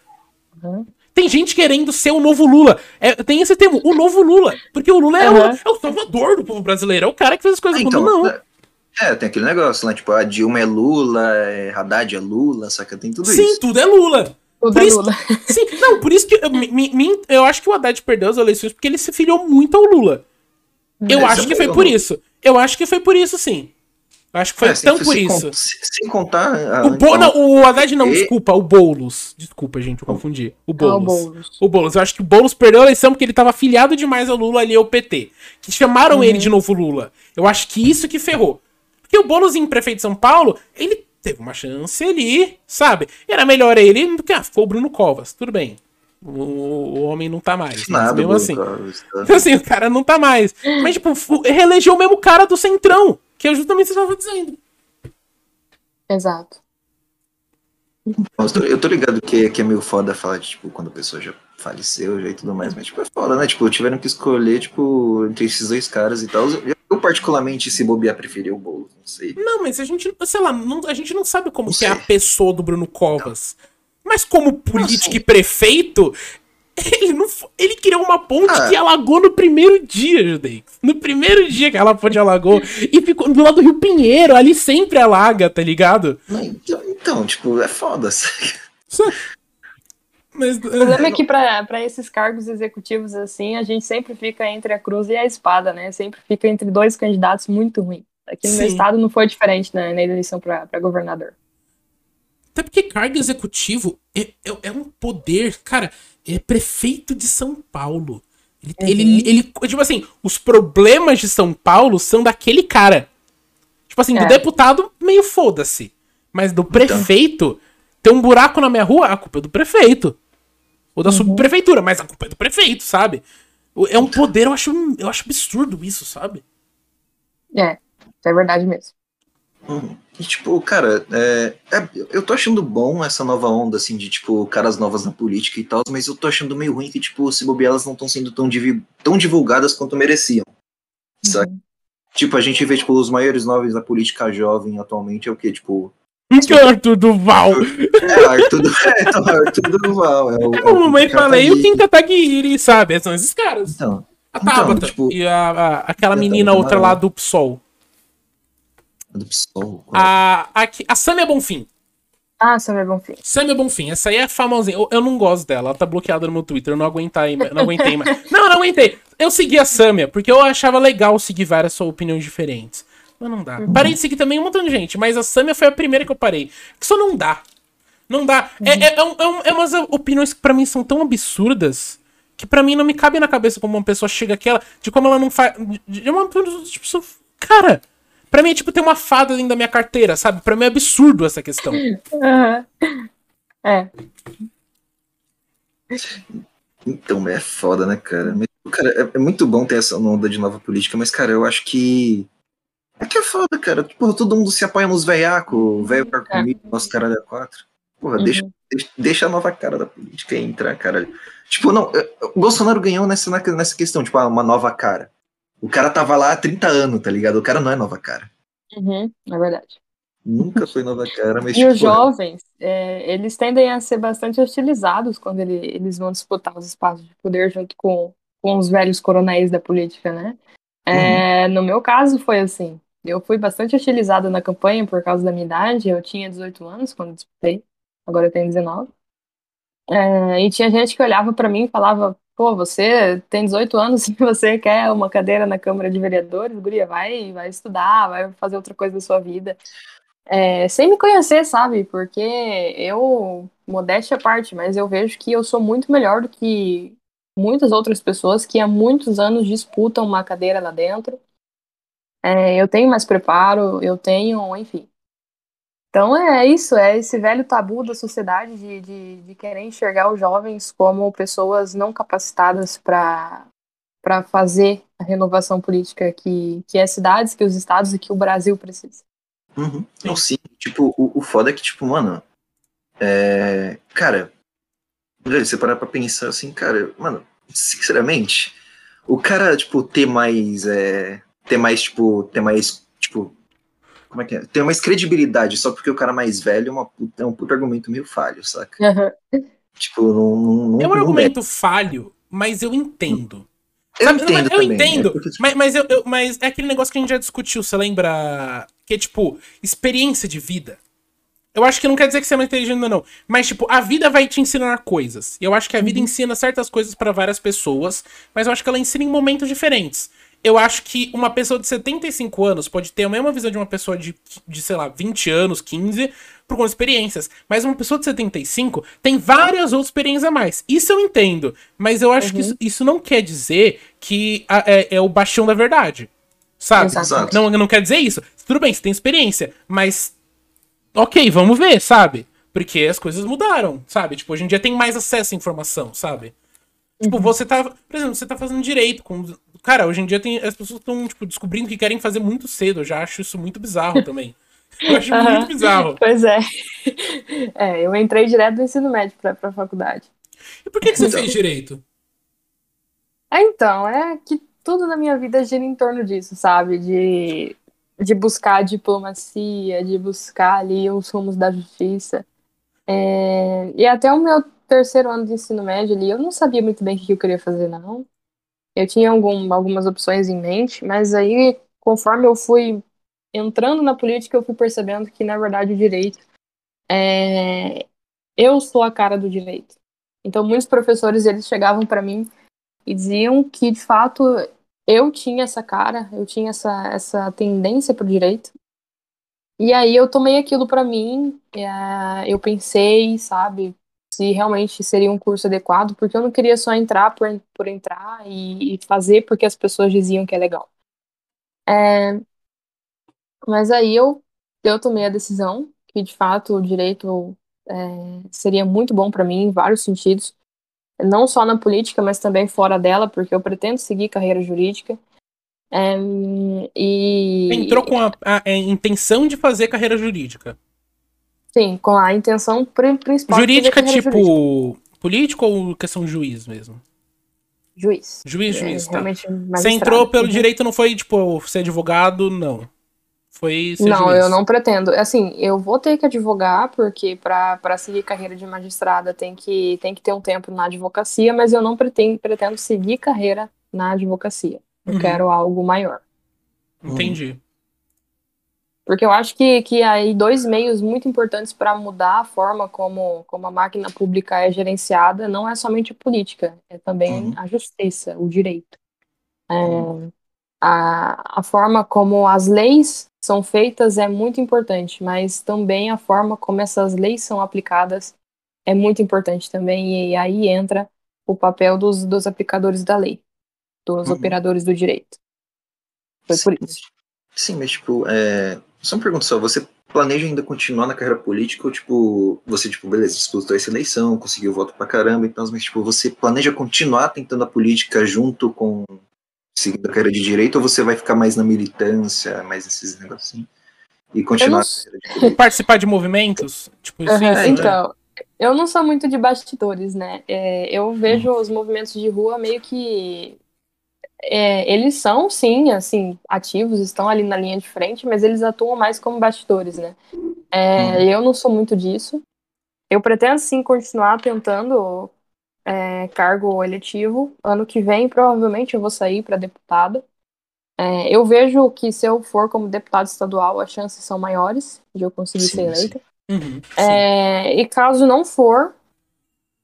Uhum. Tem gente querendo ser o novo Lula. É, tem esse termo, o novo Lula. Porque o Lula é, uhum. o, é, o, salvador do povo brasileiro. É o cara que fez as coisas ah, então, como não. É, é, tem aquele negócio, né? Tipo, a Dilma é Lula, é Haddad é Lula, saca? Tem tudo Sim, isso. Sim, tudo é Lula. Tudo por é isso, Lula. Sim, não, por isso que eu, me, me, eu acho que o Haddad perdeu as eleições porque ele se filiou muito ao Lula. Eu acho que foi por isso. Eu acho que foi por isso, sim. Eu acho que foi é, tão por isso. sem contar. o, Bo, não, o Haddad não, e... desculpa, o Boulos. Desculpa, gente, eu confundi. O Boulos. Ah, o Boulos. O Boulos. Eu acho que o Boulos perdeu a eleição porque ele tava afiliado demais ao Lula ali ao PT. Que chamaram uhum. ele de novo Lula. Eu acho que isso que ferrou. Porque o Boulos em prefeito de São Paulo, ele teve uma chance ali, sabe? Era melhor ele do que ah, ficou o Bruno Covas. Tudo bem. O, o homem não tá mais. Nada, mesmo assim. Tá. Então, assim, o cara não tá mais. Mas, tipo, reelegeu o mesmo cara do Centrão, que é justamente o que você estava dizendo. Exato. Eu tô ligado que, que é meio foda falar de, tipo, quando a pessoa já faleceu já e tudo mais, mas, tipo, é foda, né? Tipo, tiveram que escolher, tipo, entre esses dois caras e tal. Eu, particularmente, se bobear, preferia o Boulos, não sei. Não, mas a gente, sei lá, não, a gente não sabe como que é a pessoa do Bruno Covas. Não. Mas como político e prefeito, ele, não, ele criou uma ponte ah. que alagou no primeiro dia, Judei. No primeiro dia que ela ponte alagou. e ficou do lado do Rio Pinheiro, ali sempre alaga, tá ligado? Então, então tipo, é foda. Mas, o problema é que para esses cargos executivos assim, a gente sempre fica entre a cruz e a espada, né? Sempre fica entre dois candidatos muito ruins. Aqui no Sim. meu estado não foi diferente né, na eleição para governador. Até porque cargo executivo é, é, é, um poder, cara, é prefeito de São Paulo. Ele, uhum. ele, ele, tipo assim, os problemas de São Paulo são daquele cara. Tipo assim, é. do deputado, meio foda-se. Mas do então. prefeito, então. tem um buraco na minha rua, a culpa é do prefeito. Ou da uhum. subprefeitura, mas a culpa é do prefeito, sabe? É um poder, eu acho, eu acho absurdo isso, sabe? É, é verdade mesmo. Uhum. E, tipo, cara, é, é, eu tô achando bom essa nova onda, assim, de, tipo, caras novas na política e tal, mas eu tô achando meio ruim que, tipo, se bobear, elas não estão sendo tão, div tão divulgadas quanto mereciam. Uhum. Sabe? Tipo, a gente vê, tipo, os maiores nomes da política jovem atualmente é o quê? Tipo, que é Arthur Duval? É, Arthur, é, então, Arthur Duval. É o, é o, o falei e o Kim Kataguiri, sabe? São esses caras. Então, a então, Tabata então, tipo, e a, a aquela menina outra lá do PSOL. Do PSOL? A, a, a Samia Bonfim. Ah, Samia Bonfim. Samia Bonfim, essa aí é famosinha. Eu, eu, não gosto dela, ela tá bloqueada no meu Twitter, eu não aguentei, não aguentei mais. Não, não aguentei. Eu segui a Samia, porque eu achava legal seguir várias opiniões diferentes. Mas não dá. Uhum. Parei de seguir também um montão de gente, mas a Samia foi a primeira que eu parei. Que só não dá. Não dá. É, uhum. É, é, é, um, é umas opiniões que pra mim são tão absurdas que pra mim não me cabe na cabeça como uma pessoa chega aquela. De como ela não faz. De uma tipo, cara. Pra mim é tipo ter uma fada dentro da minha carteira, sabe? Pra mim é absurdo essa questão. Uhum. É. Então, é foda, né, cara? Cara, é, é muito bom ter essa onda de nova política, mas, cara, eu acho que é que é foda, cara. Porra, todo mundo se apoia nos veiacos, velho para é. comigo, nosso caralho é quatro. Porra, uhum. deixa, deixa a nova cara da política entrar, cara. Tipo, não, o Bolsonaro ganhou nessa, nessa questão, tipo, ah, uma nova cara. O cara tava lá há 30 anos, tá ligado? O cara não é nova cara. Uhum, é verdade. Nunca foi nova cara, mas. E tipo, os jovens, é, eles tendem a ser bastante hostilizados quando ele, eles vão disputar os espaços de poder junto com, com os velhos coronéis da política, né? É, uhum. No meu caso, foi assim. Eu fui bastante utilizada na campanha por causa da minha idade. Eu tinha 18 anos quando disputei, agora eu tenho 19. É, e tinha gente que olhava para mim e falava: pô, você tem 18 anos e você quer uma cadeira na Câmara de Vereadores, guria, vai, vai estudar, vai fazer outra coisa da sua vida. É, sem me conhecer, sabe? Porque eu, modéstia à parte, mas eu vejo que eu sou muito melhor do que muitas outras pessoas que há muitos anos disputam uma cadeira lá dentro. É, eu tenho mais preparo, eu tenho, enfim. Então é isso, é esse velho tabu da sociedade de, de, de querer enxergar os jovens como pessoas não capacitadas para fazer a renovação política que, que as cidades, que os estados e que o Brasil precisa. Uhum. Não, sim. Tipo, o, o foda é que, tipo, mano, é... cara, você parar pra pensar assim, cara, mano, sinceramente, o cara, tipo, ter mais, é... ter mais, tipo, ter mais, tipo, como é que é? Ter mais credibilidade só porque o cara é mais velho é, uma puta, é um puto argumento meio falho, saca? Uhum. Tipo, não, não, É um não argumento falho, mas eu entendo. Eu Sabe, entendo mas eu também, entendo, é porque, tipo, mas, mas, eu, eu- mas é aquele negócio que a gente já discutiu, você lembra? Que é tipo, experiência de vida. Eu acho que não quer dizer que você é mais inteligente ou não. Mas, tipo, a vida vai te ensinar coisas. E eu acho que a vida ensina certas coisas pra várias pessoas, mas eu acho que ela ensina em momentos diferentes. Eu acho que uma pessoa de 75 anos pode ter a mesma visão de uma pessoa de, de sei lá, 20 anos, 15, por conta de experiências. Mas uma pessoa de 75 tem várias outras experiências a mais. Isso eu entendo. Mas eu acho que isso, isso não quer dizer que a- é, é o bastião da verdade. Sabe? Exato. Exato. Não, não quer dizer isso. Tudo bem, você tem experiência, mas. Ok, vamos ver, sabe? Porque as coisas mudaram, sabe? Tipo, hoje em dia tem mais acesso à informação, sabe? Tipo, você tá. Por exemplo, você tá fazendo direito com. Cara, hoje em dia tem. As pessoas estão, tipo, descobrindo que querem fazer muito cedo. Eu já acho isso muito bizarro também. Eu acho Aham. muito bizarro. Pois é. É, eu entrei direto do ensino médio pra, pra faculdade. E por que, que você Então. fez direito? É, então, é que tudo na minha vida gira em torno disso, sabe? De, de buscar a diplomacia, de buscar ali os rumos da justiça. É, e até o meu terceiro ano de ensino médio ali, eu não sabia muito bem o que eu queria fazer, não. Eu tinha algum, algumas opções em mente, mas aí, conforme eu fui entrando na política, eu fui percebendo que, na verdade, o direito é... Eu sou a cara do direito. Então, muitos professores, eles chegavam para mim e diziam que, de fato, eu tinha essa cara, eu tinha essa, essa tendência pro direito. E aí eu tomei aquilo para mim, eh, eu pensei, sabe, se realmente seria um curso adequado, porque eu não queria só entrar por, por entrar e, e fazer porque as pessoas diziam que é legal. É, mas aí eu, eu tomei a decisão que, de fato, o direito é, seria muito bom para mim em vários sentidos não só na política, mas também fora dela, porque eu pretendo seguir carreira jurídica. É, e Entrou com a, a- a intenção de fazer carreira jurídica. Sim, com a intenção pri- principal de Jurídica, tipo, jurídica. político ou questão juiz mesmo? juiz. Juiz, É, juiz, tá. realmente Você entrou pelo Uhum. direito, não foi, tipo, ser advogado, não. Foi ser Não, juiz. eu não pretendo. Assim, eu vou ter que advogar, porque para seguir carreira de magistrada tem que, tem que ter um tempo na advocacia, mas eu não pretendo, pretendo seguir carreira na advocacia. Eu Uhum. quero algo maior. Entendi. Porque eu acho que, que aí dois meios muito importantes para mudar a forma como, como a máquina pública é gerenciada não é somente a política, é também Uhum. a justiça, o direito. É, a, a forma como as leis são feitas é muito importante, mas também a forma como essas leis são aplicadas é muito importante também, e aí entra o papel dos, dos aplicadores da lei, dos Uhum. operadores do direito. Foi por Sim, isso. Sim, mas tipo, é... só uma pergunta só, você planeja ainda continuar na carreira política ou tipo, você tipo, beleza, disputou essa eleição, conseguiu voto pra caramba, então, mas tipo, você planeja continuar tentando a política junto com seguindo a carreira de direito ou você vai ficar mais na militância, mais nesses negocinhos assim, e continuar não? Participar de movimentos, tipo isso. Aham, isso, né? então, eu não sou muito de bastidores, né? É, eu vejo os movimentos de rua meio que. É, eles são, sim, assim, ativos, estão ali na linha de frente, mas eles atuam mais como bastidores, né? É, Eu não sou muito disso. Eu pretendo, sim, continuar tentando é, cargo eletivo. Ano que vem, provavelmente, eu vou sair para deputada. É, eu vejo que se eu for como deputado estadual, as chances são maiores de eu conseguir Sim, ser eleita. Uhum. É, e caso não for,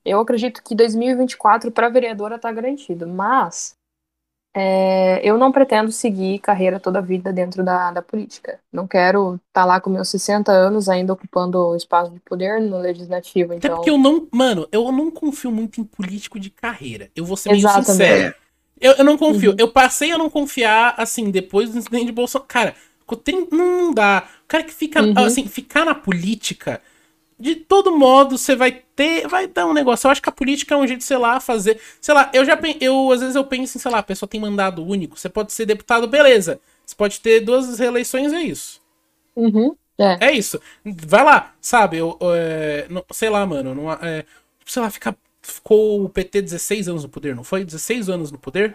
Eu acredito que 2024 para vereadora tá garantido, mas é, eu não pretendo seguir carreira toda a vida dentro da, da política. Não quero estar tá lá com meus 60 anos ainda ocupando espaço de poder no legislativo. Então... Até porque eu não, mano, eu não confio muito em político de carreira. Eu vou ser meio Exatamente. sincero. Eu, eu não confio. Uhum. Eu passei a não confiar, assim, depois do incidente de Bolsonaro. Cara, não dá. O cara que fica, uhum. assim, ficar na política de todo modo, você vai ter. Vai dar um negócio. Eu acho que a política é um jeito, sei lá, fazer. Sei lá, eu já eu às vezes eu penso em, sei lá, a pessoa tem mandado único. Você pode ser deputado, beleza. Você pode ter duas reeleições, é isso. Uhum, é. é isso. Vai lá, sabe? Eu, é, não, sei lá, mano. Não, é, sei lá, fica, ficou o PT 16 anos no poder, não foi? 16 anos no poder?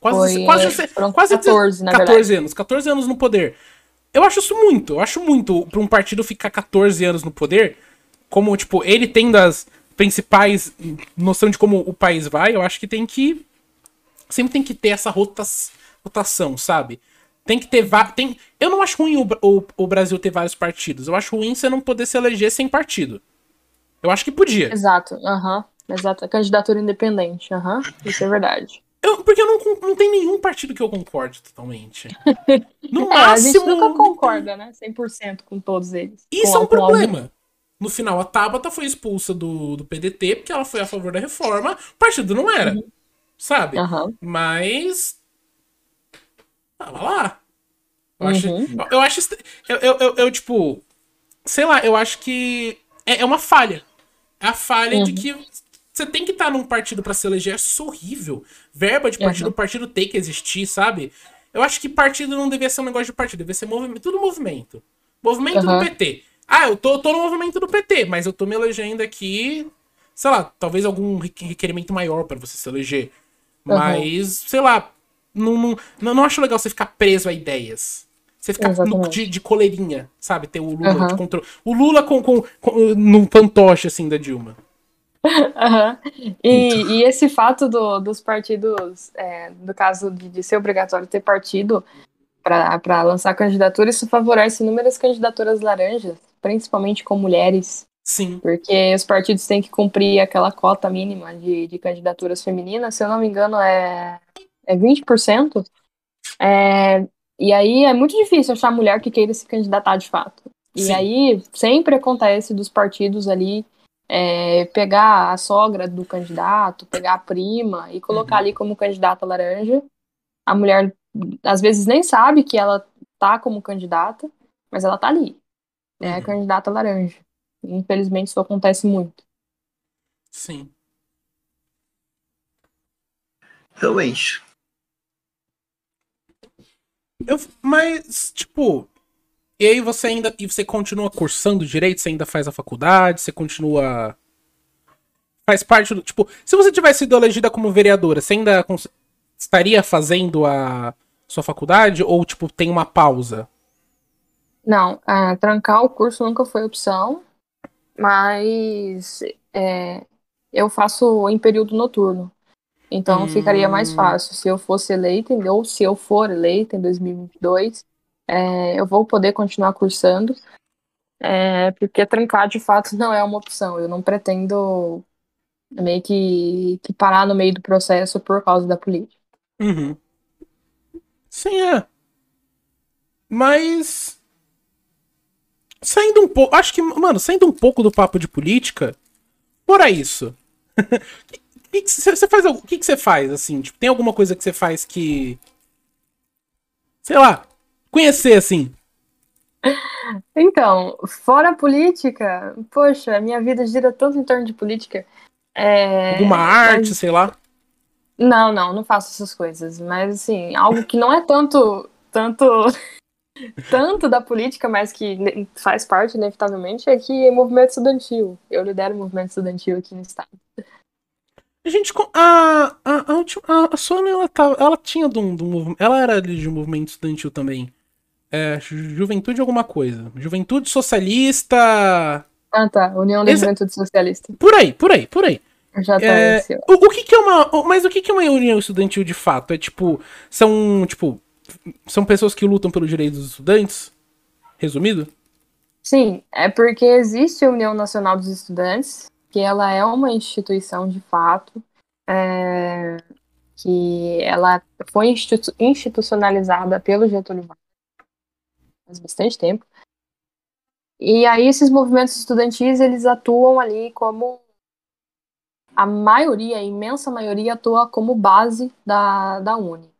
Quase, foi, quase, é, quase 14, 14 verdade. anos. 14 anos no poder. Eu acho isso muito. Eu acho muito pra um partido ficar 14 anos no poder. Como, tipo, ele tendo as principais noção de como o país vai, eu acho que tem que. Sempre tem que ter essa rotação, sabe? Tem que ter. Tem, eu não acho ruim o, o, o Brasil ter vários partidos. Eu acho ruim você não poder se eleger sem partido. Eu acho que podia. Exato, aham. Uhum. Exato. A candidatura independente, aham. Uhum. Isso é verdade. Eu, porque eu não, não tem nenhum partido que eu concorde totalmente. No é, máximo. A gente nunca concorda, né? 100% com todos eles. Isso é um problema. Algum. No final, a Tabata foi expulsa do, do PDT porque ela foi a favor da reforma. O partido não era. Uhum. Sabe? Uhum. Mas. Tava lá. Eu acho. Uhum. Eu, eu, acho. Eu, eu, eu, tipo. Sei lá, eu acho que. É, é uma falha. É a falha de uhum. que você tem que estar num partido para se eleger, é horrível. Verba de partido, o uhum. partido tem que existir, sabe? Eu acho que partido não devia ser um negócio de partido, devia ser movimento, tudo movimento. Movimento uhum. do PT. Ah, eu tô, tô no movimento do PT, mas eu tô me elegendo aqui, sei lá, talvez algum requerimento maior para você se eleger. Mas, uhum. sei lá, não, não, não acho legal você ficar preso a ideias. Você ficar no, de, de, coleirinha, sabe? Ter o Lula uhum. de controle. O Lula com, com, com, no fantoche, assim, da Dilma. Uhum. E, e, esse fato do, dos partidos, é, no caso de, de, ser obrigatório ter partido para lançar candidatura, isso favorece inúmeras candidaturas laranjas, principalmente com mulheres. Sim. Porque os partidos têm que cumprir aquela cota mínima de, de candidaturas femininas, se eu não me engano, é, é 20%. É, e aí é muito difícil achar mulher que queira se candidatar de fato. E Sim. aí sempre acontece dos partidos ali é, pegar a sogra do candidato, pegar a prima e colocar uhum. ali como candidata laranja. A mulher às vezes nem sabe que ela tá como candidata, mas ela tá ali. É uhum. a candidata laranja. Infelizmente isso acontece muito. Sim. Realmente. Eu, mas, tipo, e aí você ainda. E você continua cursando direito, você ainda faz a faculdade, você continua. Faz parte do. Tipo, se você tivesse sido elegida como vereadora, você ainda estaria fazendo a sua faculdade? Ou, tipo, tem uma pausa? Não, é, trancar o curso nunca foi opção, mas é, eu faço em período noturno. Então hum... ficaria mais fácil se eu fosse eleita, ou se eu for eleita em 2022 é, eu vou poder continuar cursando, é, porque trancar de fato não é uma opção. Eu não pretendo meio que, que parar no meio do processo por causa da política. Uhum. Sim, é. Mas. Saindo um pouco. Acho que, mano, saindo um pouco do papo de política, fora isso. Você faz o que você faz assim? Tipo, tem alguma coisa que você faz que sei lá, conhecer, assim? Então, fora a política, poxa, minha vida gira tanto em torno de política. É... Alguma arte, mas... sei lá? Não, não, não faço essas coisas. Mas, assim, algo que não é tanto, tanto, tanto da política, mas que faz parte, inevitavelmente, é que é movimento estudantil. Eu lidero o movimento estudantil aqui no estado. A gente. A, a, a, a Sônia, ela, tá, ela tinha de um, de um, Ela era de um movimento estudantil também. É, juventude alguma coisa. Juventude Socialista. Ah, tá. União da. Juventude Socialista. Por aí, por aí, por aí. Já tá é, o, o, que, que é uma. Mas o que, que é uma união estudantil de fato? É tipo. São, tipo. São pessoas que lutam pelos direitos dos estudantes? Resumido? Sim, é porque existe a União Nacional dos Estudantes, que ela é uma instituição de fato, é, que ela foi institu institucionalizada pelo Getúlio Vargas faz bastante tempo. E aí esses movimentos estudantis, eles atuam ali como a maioria, a imensa maioria, atua como base da, da Uni.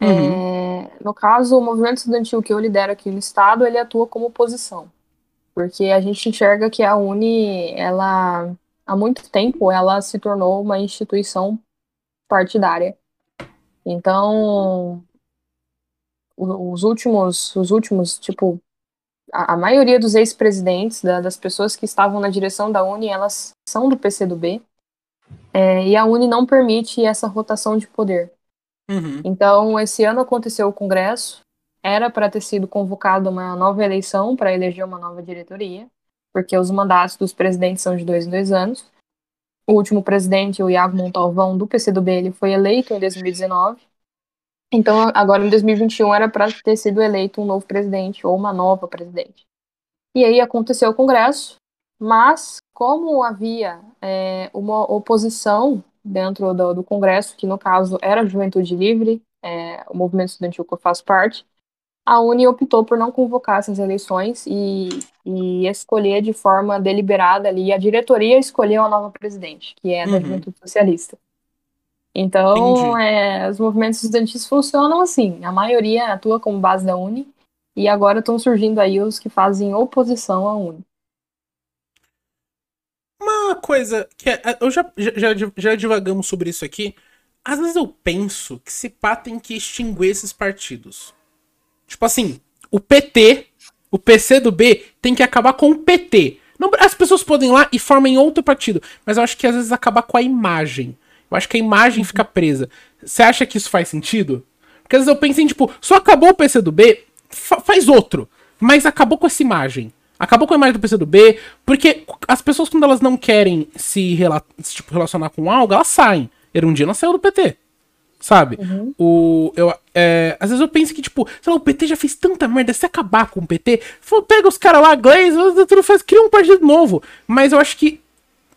Uhum. É, no caso, o movimento estudantil que eu lidero aqui no estado, ele atua como oposição. Porque a gente enxerga que a Uni, ela, há muito tempo, ela se tornou uma instituição partidária. Então, os últimos, os últimos, tipo, a, a maioria dos ex-presidentes, da, das pessoas que estavam na direção da Uni, elas são do PCdoB. É, e a Uni não permite essa rotação de poder. Uhum. Então, esse ano aconteceu o Congresso, era para ter sido convocada uma nova eleição para eleger uma nova diretoria, porque os mandatos dos presidentes são de dois em dois anos. O último presidente, o Iago Montalvão, do PCdoB, ele foi eleito em 2019. Então, agora em 2021 era para ter sido eleito um novo presidente ou uma nova presidente. E aí aconteceu o Congresso, mas como havia é, uma oposição dentro do, do, Congresso, que no caso era a Juventude Livre, é, o movimento estudantil que eu faço parte, a Uni optou por não convocar essas eleições e, e escolher de forma deliberada ali, a diretoria escolheu a nova presidente, que é da uhum. Juventude Socialista. Então, é, os movimentos estudantis funcionam assim. A maioria atua como base da Uni e agora estão surgindo aí os que fazem oposição à Uni. Uma coisa que é, é eu já, já, já divagamos sobre isso aqui. Às vezes eu penso que se pá tem que extinguir esses partidos. Tipo assim, o PT, o PC do B tem que acabar com o PT. Não, as pessoas podem ir lá e formem outro partido, mas eu acho que às vezes acabar com a imagem. Eu acho que a imagem fica presa. Você acha que isso faz sentido? Porque às vezes eu penso em, tipo, só acabou o PC do B, fa faz outro. Mas acabou com essa imagem. Acabou com a imagem do PC do B, porque as pessoas, quando elas não querem se, rela tipo, relacionar com algo, elas saem. Erundina saiu do PT. Sabe? Uhum. O, eu, é, às vezes eu penso que, tipo, sei lá, o PT já fez tanta merda, se acabar com o PT, pega os caras lá, Glaze, tudo faz, cria um partido novo. Mas eu acho que.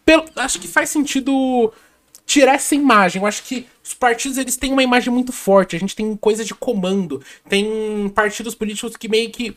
Pelo, acho que faz sentido tirar essa imagem. Eu acho que os partidos eles têm uma imagem muito forte. A gente tem coisa de comando. Tem partidos políticos que meio que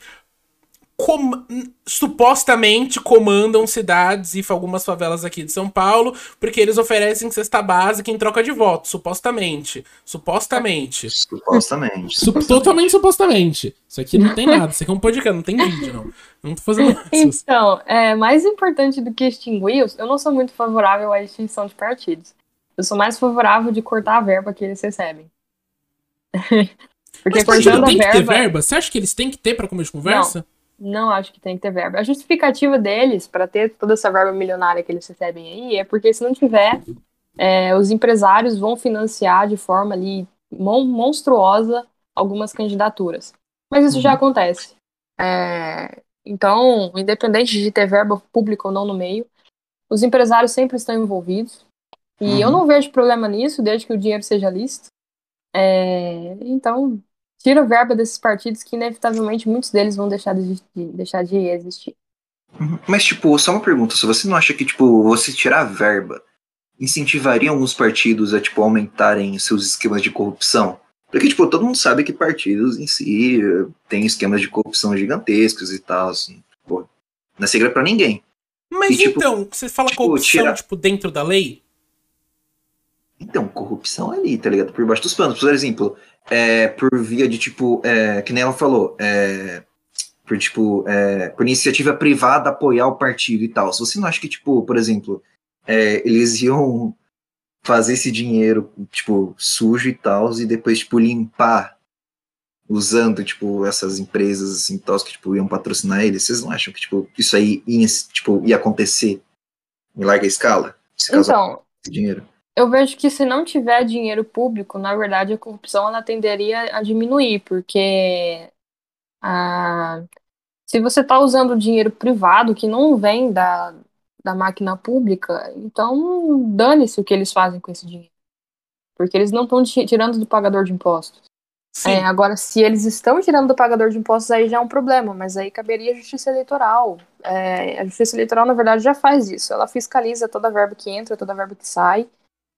com... supostamente comandam cidades e algumas favelas aqui de São Paulo, porque eles oferecem cesta básica em troca de votos, supostamente. Supostamente. Supostamente. Su Totalmente supostamente. Isso aqui não tem nada, isso aqui é um podcast, não tem vídeo, não. Não tô fazendo isso. Então, é, mais importante do que extinguir, eu não sou muito favorável à extinção de partidos. Eu sou mais favorável de cortar a verba que eles recebem. Porque Mas, cortando tem a verba... que ter verba? Você acha que eles têm que ter para começo de conversa? Não, não acho que tem que ter verba. A justificativa deles para ter toda essa verba milionária que eles recebem aí é porque se não tiver, é, os empresários vão financiar de forma ali monstruosa algumas candidaturas. Mas isso uhum. já acontece. É, então, independente de ter verba pública ou não no meio, os empresários sempre estão envolvidos. E uhum. eu não vejo problema nisso, desde que o dinheiro seja lícito. É, então, tira a verba desses partidos que, inevitavelmente, muitos deles vão deixar de, deixar de existir. Uhum. Mas, tipo, só uma pergunta. Se você não acha que, tipo, você tirar a verba incentivaria alguns partidos a, tipo, aumentarem seus esquemas de corrupção? Porque, tipo, todo mundo sabe que partidos em si eh, têm esquemas de corrupção gigantescos e tal, assim. Pô, não é segredo pra ninguém. Mas e, tipo, então, você fala tipo, corrupção, tira... tipo, dentro da lei? Então, corrupção ali, tá ligado? Por baixo dos panos. Por exemplo, é, por via de tipo, é, que nem ela falou, é, por tipo, é, por iniciativa privada apoiar o partido e tal. Se você não acha que, tipo, por exemplo, é, eles iam fazer esse dinheiro, tipo, sujo e tal, e depois, tipo, limpar usando, tipo, essas empresas, assim, tal, que, tipo, iam patrocinar eles, vocês não acham que, tipo, isso aí ia, tipo, ia acontecer em larga escala? Então, dinheiro? Eu vejo que se não tiver dinheiro público, na verdade a corrupção ela tenderia a diminuir, porque a, se você está usando dinheiro privado que não vem da, da máquina pública, então dane-se o que eles fazem com esse dinheiro. Porque eles não estão tirando do pagador de impostos. É, agora, se eles estão tirando do pagador de impostos, aí já é um problema, mas aí caberia a justiça eleitoral. É, a justiça eleitoral, na verdade, já faz isso. Ela fiscaliza toda a verba que entra, toda a verba que sai.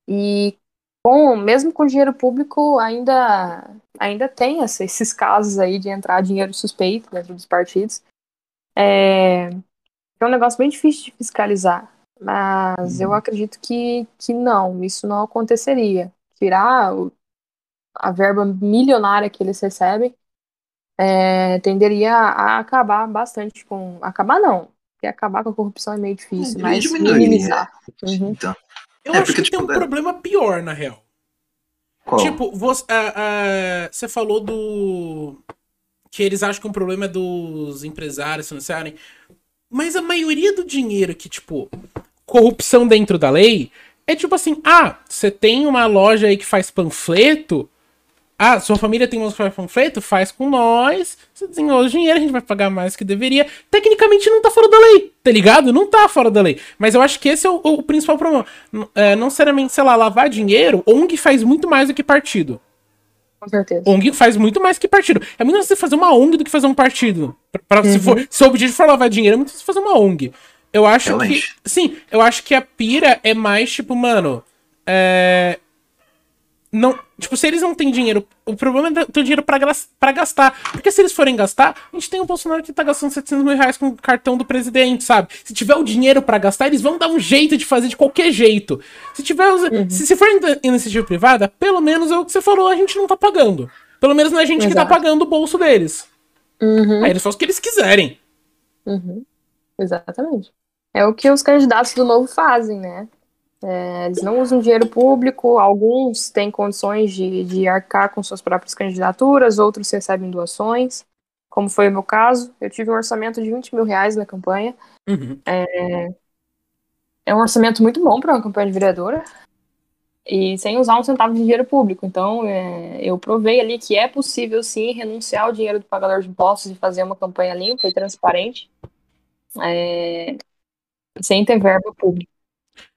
E com, mesmo com dinheiro público, ainda, ainda tem essa, esses casos aí de entrar dinheiro suspeito dentro dos partidos. É, é um negócio bem difícil de fiscalizar. Mas eu uhum. acredito que, que não, isso não aconteceria. Tirar o, a verba milionária que eles recebem é, tenderia a acabar bastante com. Acabar não, porque acabar com a corrupção é meio difícil, é, mas minimizar. Uhum. Então. Eu é, acho porque, que tipo, tem um é... problema pior, na real. Qual? Tipo, você, uh, uh, você falou do. Que eles acham que o um problema é dos empresários financiarem. Mas a maioria do dinheiro que, tipo, corrupção dentro da lei é tipo assim: ah, você tem uma loja aí que faz panfleto. Ah, sua família tem um panfleto? Faz com nós. Você desenhou o dinheiro, a gente vai pagar mais que deveria. Tecnicamente não tá fora da lei, tá ligado? Não tá fora da lei. Mas eu acho que esse é o, o principal problema. É, não seriamente, sei lá, lavar dinheiro, ONG faz muito mais do que partido. Com certeza. ONG faz muito mais que partido. É muito mais você fazer uma ONG do que fazer um partido. Pra, pra uhum. se, for, se o objetivo for lavar dinheiro, é muito mais você fazer uma ONG. Eu acho Realmente. que. Sim, eu acho que a pira é mais tipo, mano. É. Não, tipo, se eles não têm dinheiro, o problema é ter dinheiro para gastar. Porque se eles forem gastar, a gente tem um Bolsonaro que tá gastando 700 mil reais com o cartão do presidente, sabe? Se tiver o dinheiro para gastar, eles vão dar um jeito de fazer de qualquer jeito. Se tiver. Uhum. Se, se for iniciativa privada, pelo menos é o que você falou, a gente não tá pagando. Pelo menos não é a gente Exato. que tá pagando o bolso deles. Uhum. Aí eles fazem o que eles quiserem. Uhum. Exatamente. É o que os candidatos do novo fazem, né? É, eles não usam dinheiro público, alguns têm condições de, de arcar com suas próprias candidaturas, outros recebem doações, como foi o meu caso. Eu tive um orçamento de 20 mil reais na campanha. Uhum. É, é um orçamento muito bom para uma campanha de vereadora e sem usar um centavo de dinheiro público. Então, é, eu provei ali que é possível sim renunciar ao dinheiro do pagador de impostos e fazer uma campanha limpa e transparente, é, sem ter verba pública.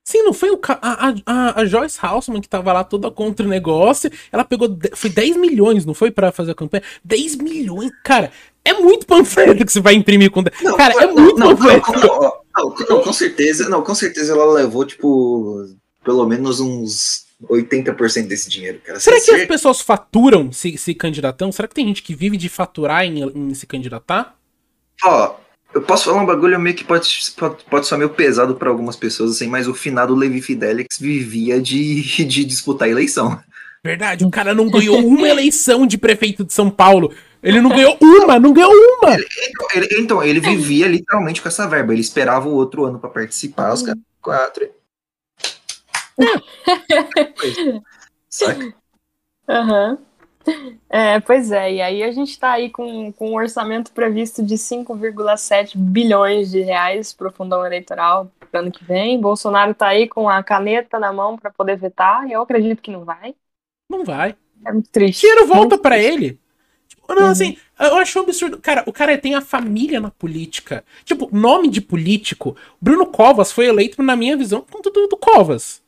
Sim, não foi o a, a, a Joyce Houseman que tava lá toda contra o negócio. Ela pegou. Foi 10 milhões, não foi? para fazer a campanha? 10 milhões, cara. É muito panfleto que você vai imprimir com. Não, cara, é muito não, panfleto. Não, não, com certeza. Não, com certeza ela levou, tipo, pelo menos uns 80% desse dinheiro, cara. Será que ser... as pessoas faturam se, se candidatando? Será que tem gente que vive de faturar em, em se candidatar? Ó, eu posso falar um bagulho meio que pode, pode, pode ser meio pesado para algumas pessoas, assim, mas o finado Levi Fidelix vivia de, de disputar a eleição. Verdade, o cara não ganhou uma eleição de prefeito de São Paulo. Ele não ganhou uma, não ganhou uma. Ele, ele, então, ele vivia literalmente com essa verba. Ele esperava o outro ano para participar, os caras quatro. Saca? Aham. Uhum. É, pois é, e aí a gente está aí com, com um orçamento previsto de 5,7 bilhões de reais para o fundão eleitoral para ano que vem. Bolsonaro está aí com a caneta na mão para poder vetar, e eu acredito que não vai. Não vai. É muito triste. Dinheiro volta para ele. Tipo, não, uhum. assim, eu acho um absurdo. Cara, o cara tem a família na política. Tipo, nome de político. Bruno Covas foi eleito, na minha visão, com do, do Covas.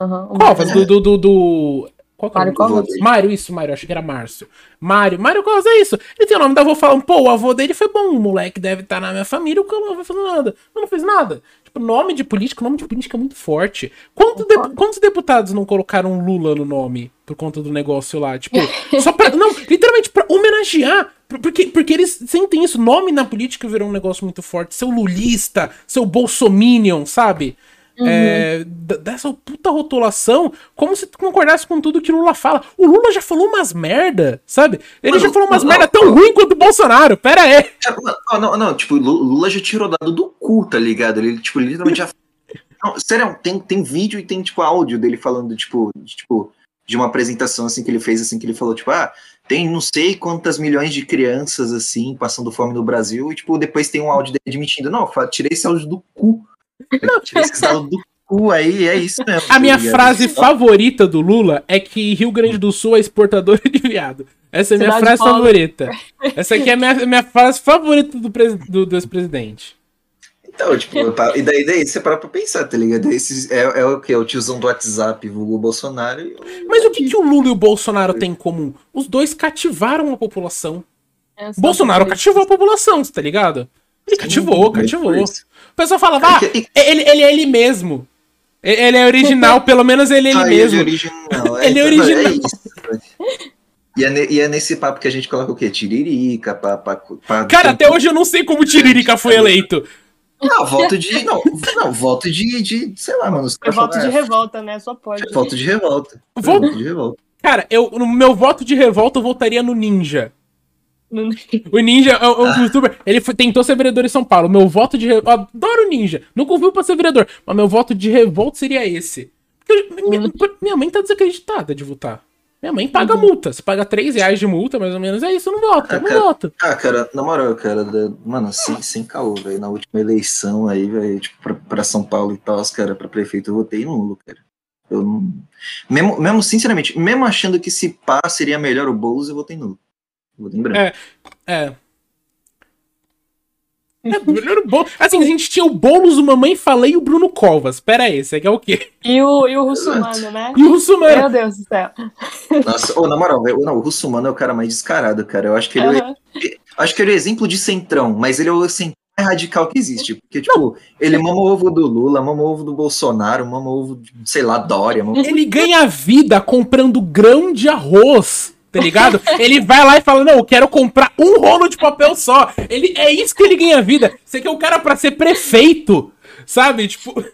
Uhum. Covas, do, do, do, do qual que é Mário Covas? Mário, isso, Mário, acho que era Márcio. Mário, Mário Covas é isso. Ele tem o nome da avó falando, pô, o avô dele foi bom, o moleque deve estar tá na minha família, o cara não vai fazer nada. Mas não fez nada. Tipo, nome de político, nome de política é muito forte. Quantos, de, quantos deputados não colocaram Lula no nome por conta do negócio lá? Tipo, só pra. Não, literalmente pra homenagear. Porque, porque eles sentem isso. Nome na política virou um negócio muito forte. Seu lulista, seu bolsominion, sabe? Uhum. É, dessa puta rotulação, como se tu concordasse com tudo que Lula fala. O Lula já falou umas merda, sabe? Ele já falou umas não, merda tão não, ruim quanto o Bolsonaro, pera aí. É, não, não, não, tipo, Lula já tirou dado do cu, tá ligado? Ele, tipo, literalmente já. Não, sério, tem, tem vídeo e tem, tipo, áudio dele falando, tipo, de, tipo, de uma apresentação, assim, que ele fez, assim, que ele falou, tipo, ah, tem não sei quantas milhões de crianças, assim, passando fome no Brasil, e, tipo, depois tem um áudio dele admitindo, não, tirei esse áudio do cu. Tirei do cu aí, é isso mesmo. A minha frase favorita do Lula é que Rio Grande do Sul é exportador de viado. Essa é a minha Cidade frase favorita. Essa aqui é a minha, minha frase favorita do, do, do ex-presidente. Então, tipo, e daí, daí você para pra pensar, tá ligado? Esse é, é o que? É o tiozão do WhatsApp, o Bolsonaro. E Mas o que, que o Lula e o Bolsonaro têm em comum? Os dois cativaram a população. É, Bolsonaro cativou a população, tá ligado? Ele cativou, cativou. O pessoal falava, ah, ele, ele é ele mesmo. Ele é original, pelo menos ele é ele ah, mesmo. Ele é original. É, ele é então, original. É e é, e é, nesse papo que a gente coloca o quê? Tiririca, pra, pra, pra Cara, até hoje eu não sei como Tiririca foi eleito. Não, voto de. Não, não voto de, de. Sei lá, mano. É voto de revolta, né? Só pode. É voto de revolta. Vou... Voto de revolta. Cara, eu, no meu voto de revolta eu votaria no Ninja. O Ninja, o, o ah. youtuber, ele foi, tentou ser vereador em São Paulo. Meu voto de revolta. Adoro o Ninja. Nunca ouviu pra ser vereador. Mas meu voto de revolta seria esse. Porque minha, minha mãe tá desacreditada de votar. Minha mãe paga uhum. multa. Você paga 3 reais de multa, mais ou menos. É isso, eu não voto, ah, eu não cara, voto. Ah, cara, na moral, cara, mano, sem, sem caô, velho. Na última eleição aí, velho, tipo, pra, pra, São Paulo e tal, cara, pra prefeito, eu votei nulo, cara. Eu não. Mesmo, mesmo, sinceramente, mesmo achando que se pá seria melhor o Boulos, eu votei nulo. Eu em branco. É, é. É, melhor bom. Assim, a gente tinha o Boulos, o Mamãe Falei e o Bruno Covas. Pera aí, esse aqui é o quê? E o, e o Russumano, né? E o Russumano. Meu Deus do céu. Nossa, oh, na moral, não, o Russumano é o cara mais descarado, cara. Eu acho que ele, uhum. é, acho que ele é exemplo de centrão, mas ele é o centrão mais radical que existe. Porque, tipo, não. ele mama o ovo do Lula, mama o ovo do Bolsonaro, mama o ovo, de, sei lá, Dória. Mama... Ele ganha vida comprando grão de arroz tá ligado? ele vai lá e fala: Não, eu quero comprar um rolo de papel só. Ele, é isso que ele ganha vida. Você quer o cara pra ser prefeito, sabe? Tipo.